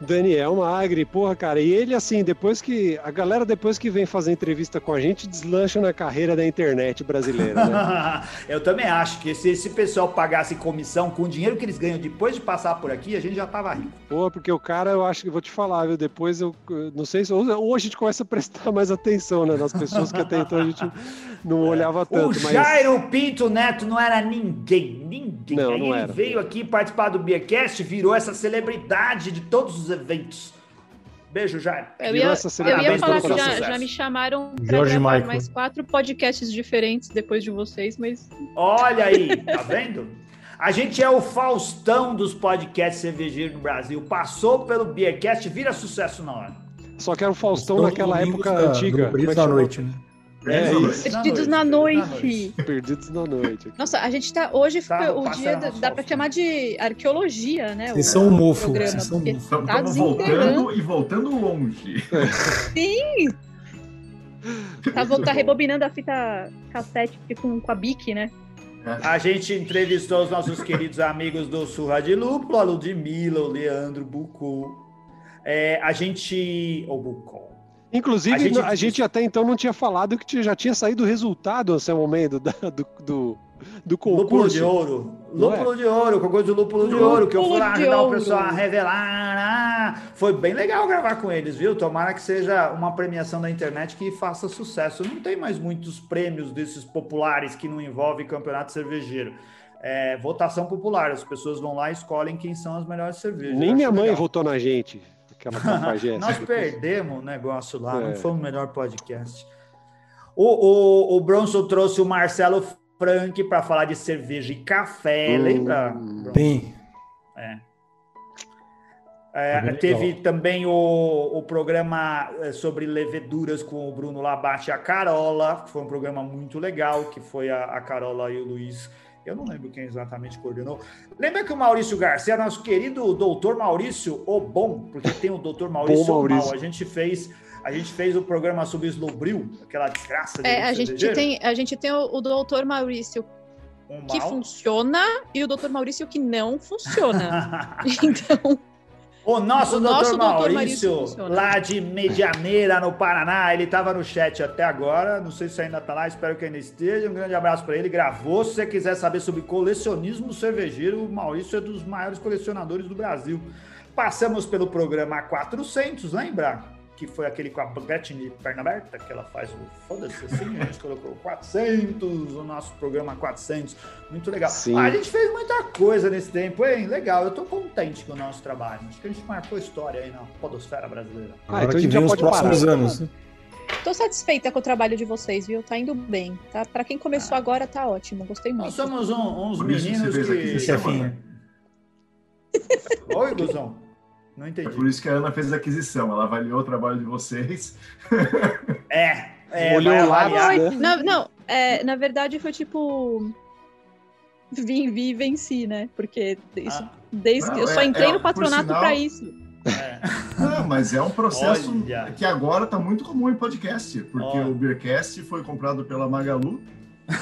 Daniel Magri, porra, cara, e ele assim, depois que. A galera, depois que vem fazer entrevista com a gente, deslancha na carreira da internet brasileira, né? eu também acho que se esse pessoal pagasse comissão com o dinheiro que eles ganham depois de passar por aqui, a gente já tava rico. Pô, porque o cara, eu acho que vou te falar, viu? Depois eu. Não sei se. Ou a gente começa a prestar mais atenção, né? Nas pessoas que até então a gente não olhava tanto. O Jairo mas... Pinto Neto não era ninguém, ninguém. Não, Aí não ele era. veio aqui participar do Beercast, virou essa celebridade de todos os eventos. Beijo, Jair. Eu ia, eu ia falar que já, já, me chamaram para mais quatro podcasts diferentes depois de vocês, mas... Olha aí, tá vendo? A gente é o Faustão dos podcasts cervejeiros no Brasil. Passou pelo Beercast, vira sucesso na hora. Só que era o Faustão naquela época da, antiga. Do da noite, né? É, isso. Perdidos na noite. Perdidos na noite. Nossa, a gente tá. Hoje foi tá, o dia. Da, dá pra chamar de arqueologia, né? Vocês são um mofo. Vocês são mofo. Estamos tá voltando e voltando longe. Sim! tá, tá rebobinando a fita cassete com, com a bique, né? A gente entrevistou os nossos queridos amigos do Surra de Lúpulo, a Ludmilla, o Leandro Bucô. É, a gente. Ou Bucol. Inclusive, a gente, a gente, até então não tinha falado que já tinha saído o resultado nesse momento do, do, do concurso. Lúpulo de ouro. Lúpulo é? de ouro, concurso de lúpulo de ouro, que eu fui lá ajudar o pessoal a revelar. Ah, foi bem legal gravar com eles, viu? Tomara que seja uma premiação da internet que faça sucesso. Não tem mais muitos prêmios desses populares que não envolvem campeonato cervejeiro. É, votação popular, as pessoas vão lá e escolhem quem são as melhores cervejas. Nem minha mãe legal. votou na gente aquela Nós perdemos o negócio lá, é. não foi o melhor podcast. O, o, o Bronson trouxe o Marcelo Frank para falar de cerveja e café, hum, lembra? Bem. É. É, teve também o, o programa é, sobre leveduras com o Bruno Labate e a Carola, que foi um programa muito legal, que foi a, a Carola e o Luiz. Eu não lembro quem exatamente coordenou. Lembra que o Maurício Garcia, nosso querido doutor Maurício, o bom, porque tem o doutor Maurício, bom, Maurício. Mal. A gente fez a gente fez o programa sobre o Slowbril, aquela desgraça. É, a gente, tem, a gente tem o, o doutor Maurício um que funciona e o doutor Maurício que não funciona. então. O nosso, o doutor, nosso Maurício, Maurício lá de Medianeira, no Paraná, ele estava no chat até agora. Não sei se ainda está lá, espero que ainda esteja. Um grande abraço para ele. Gravou. Se você quiser saber sobre colecionismo cervejeiro, o Maurício é dos maiores colecionadores do Brasil. Passamos pelo programa 400, lembra? Que foi aquele com a Gretchen de perna aberta, que ela faz o foda-se assim, a gente colocou 400, o nosso programa 400, muito legal. Sim. Ah, a gente fez muita coisa nesse tempo, hein? Legal, eu tô contente com o nosso trabalho. Acho que a gente marcou história aí na podosfera brasileira. Ah, então a gente já pode próximos parar. anos. Tô satisfeita com o trabalho de vocês, viu? Tá indo bem. Tá? Para quem começou ah. agora, tá ótimo. Gostei muito. Nós somos um, uns meninos que... que... Oi, Guzão. Não entendi. É por isso que a Ana fez a aquisição. Ela avaliou o trabalho de vocês. É. é Olhou lá. Né? Não, não é, na verdade foi tipo. Vim, vi e venci, né? Porque isso, ah. desde não, eu só é, entrei é, no patronato sinal... para isso. É. Não, mas é um processo Olha. que agora está muito comum em podcast, porque Olha. o Beercast foi comprado pela Magalu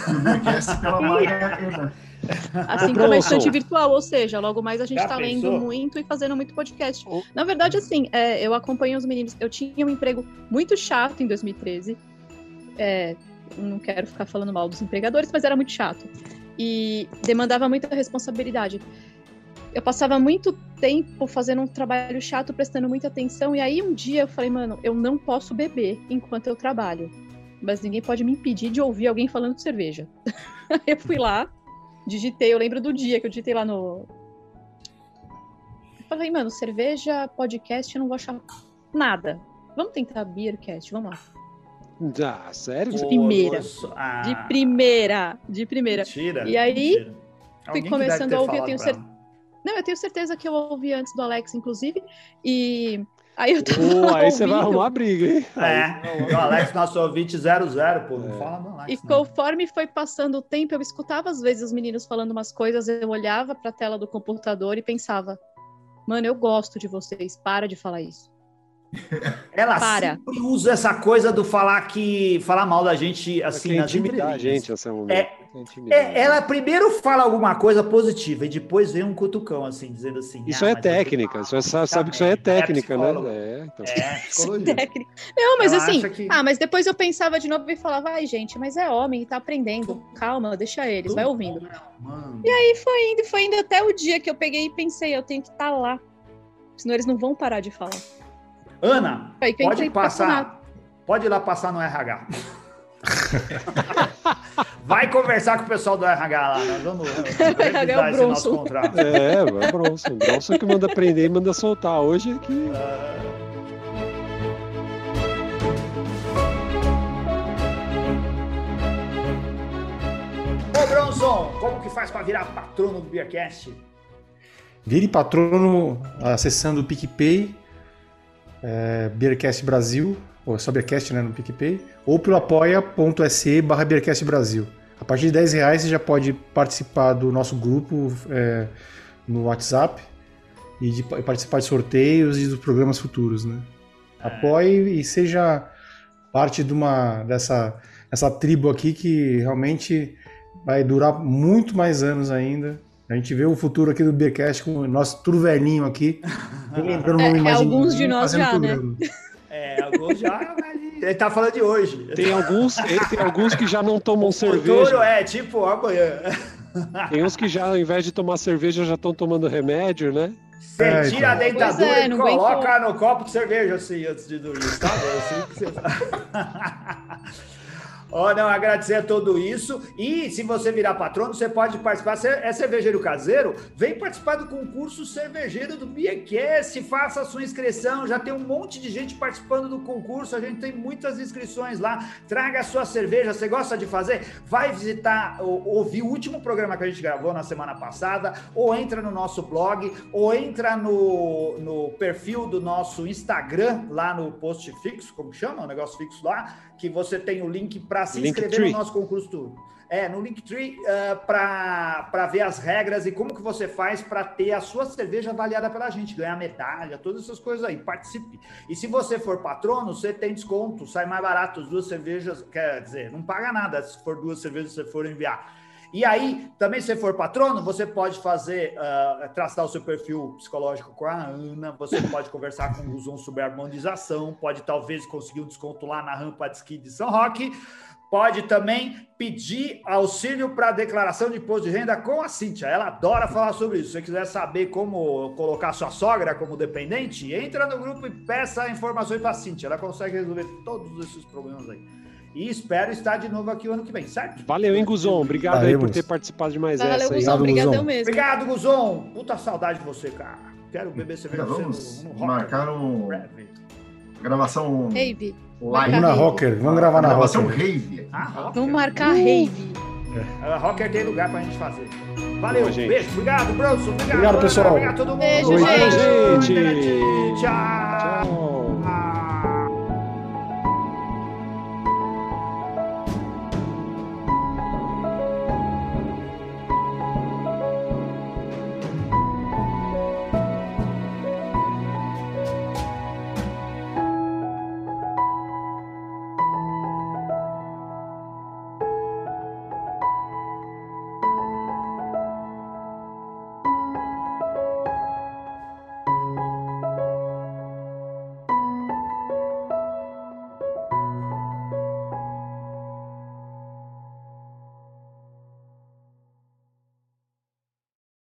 e o Beercast pela Maga Assim como a estante virtual, ou seja, logo mais a gente está lendo muito e fazendo muito podcast. Oh. Na verdade, assim, é, eu acompanho os meninos. Eu tinha um emprego muito chato em 2013. É, não quero ficar falando mal dos empregadores, mas era muito chato. E demandava muita responsabilidade. Eu passava muito tempo fazendo um trabalho chato, prestando muita atenção, e aí um dia eu falei, mano, eu não posso beber enquanto eu trabalho. Mas ninguém pode me impedir de ouvir alguém falando de cerveja. eu fui lá, digitei, eu lembro do dia que eu digitei lá no. Eu falei, mano, cerveja, podcast, eu não vou achar nada. Vamos tentar Beercast, vamos lá. Ah, sério? De primeira. Ah. De primeira. De primeira. Mentira. E aí, fui começando a ouvir, eu tenho certeza. Não, eu tenho certeza que eu ouvi antes do Alex, inclusive. E Aí eu tava oh, aí você vai arrumar briga, hein? É, o Alex, nosso ouvinte 00, pô, não é. fala do Alex. E conforme foi passando o tempo, eu escutava às vezes os meninos falando umas coisas, eu olhava pra tela do computador e pensava, mano, eu gosto de vocês, para de falar isso. Ela Para. sempre usa essa coisa do falar que falar mal da gente assim nas intimidar a gente esse momento. É, é, ela primeiro fala alguma coisa positiva e depois vem um cutucão assim dizendo assim. Isso ah, é técnica. Você sabe, sabe que isso é técnica, né? É, então. é técnica. Não, mas ela assim, que... ah, mas depois eu pensava de novo e falava, ai gente, mas é homem, tá aprendendo. Calma, deixa eles, vai ouvindo. Bom, e aí foi indo, foi indo até o dia que eu peguei e pensei, eu tenho que estar tá lá, senão eles não vão parar de falar. Ana, pode passar. Pode ir lá passar no RH. vai conversar com o pessoal do RH lá. Nós vamos revisar é esse nosso contrato. É, vai Bronson. Bronson que manda prender e manda soltar. Hoje é que. Uh... Ô Bronson, como que faz para virar patrono do Beercast? Vire patrono acessando o PicPay é, Beercast Brasil, ou só Beercast né, no PicPay, ou pelo apoia.se barra Beercast Brasil. A partir de 10 reais você já pode participar do nosso grupo é, no WhatsApp e de, participar de sorteios e dos programas futuros, né? É. Apoie e seja parte de uma dessa essa tribo aqui que realmente vai durar muito mais anos ainda a gente vê o futuro aqui do Beercast com nós tudo velhinho aqui. lembrando é, é, alguns de nós já, programa. né? É, alguns já. Ele tá falando de hoje. Tem alguns, tem alguns que já não tomam o cerveja. Futuro é tipo amanhã. Tem uns que já, ao invés de tomar cerveja, já estão tomando remédio, né? Você é, tira então. a dentadura é, e coloca no copo de cerveja assim antes de dormir, sabe? Assim que você... Oh, não, agradecer a tudo isso. E se você virar patrono, você pode participar. Você é cervejeiro caseiro? Vem participar do concurso cervejeiro do Biacast. Faça a sua inscrição. Já tem um monte de gente participando do concurso. A gente tem muitas inscrições lá. Traga a sua cerveja. Você gosta de fazer? Vai visitar, ouvir o último programa que a gente gravou na semana passada, ou entra no nosso blog, ou entra no, no perfil do nosso Instagram, lá no post fixo, como chama? O negócio fixo lá, que você tem o link para se link inscrever tree. no nosso concurso tudo. É, no Linktree, uh, ah, para ver as regras e como que você faz para ter a sua cerveja avaliada pela gente, ganhar medalha, todas essas coisas aí. Participe. E se você for patrono, você tem desconto, sai mais barato as duas cervejas, quer dizer, não paga nada se for duas cervejas você for enviar. E aí, também se for patrono, você pode fazer, uh, traçar o seu perfil psicológico com a Ana, você pode conversar com o Guzon sobre harmonização, pode talvez conseguir um desconto lá na rampa de esqui de São Roque, pode também pedir auxílio para declaração de imposto de renda com a Cíntia. Ela adora falar sobre isso. Se você quiser saber como colocar sua sogra como dependente, entra no grupo e peça informações para a Cíntia. Ela consegue resolver todos esses problemas aí. E espero estar de novo aqui o ano que vem, certo? Valeu, hein, Guzon? Obrigado aí por ter participado de mais Valeu, essa. Valeu, Guzon. Obrigadão mesmo. Obrigado, Guzon. Puta saudade de você, cara. Quero beber cerveja Vamos no, no marcar um... Gravação... Rave. Live. Vamos na Rocker. Vamos gravar na Gravação Rocker. Rave. Ah, rocker. Vamos marcar uh. Rave. É. A Rocker tem lugar pra gente fazer. Valeu, Boa, gente. beijo. Obrigado, Bronson. Obrigado, obrigado pessoal. Obrigado a todo mundo. Beijo, Oi, gente. gente. Tchau. Tchau.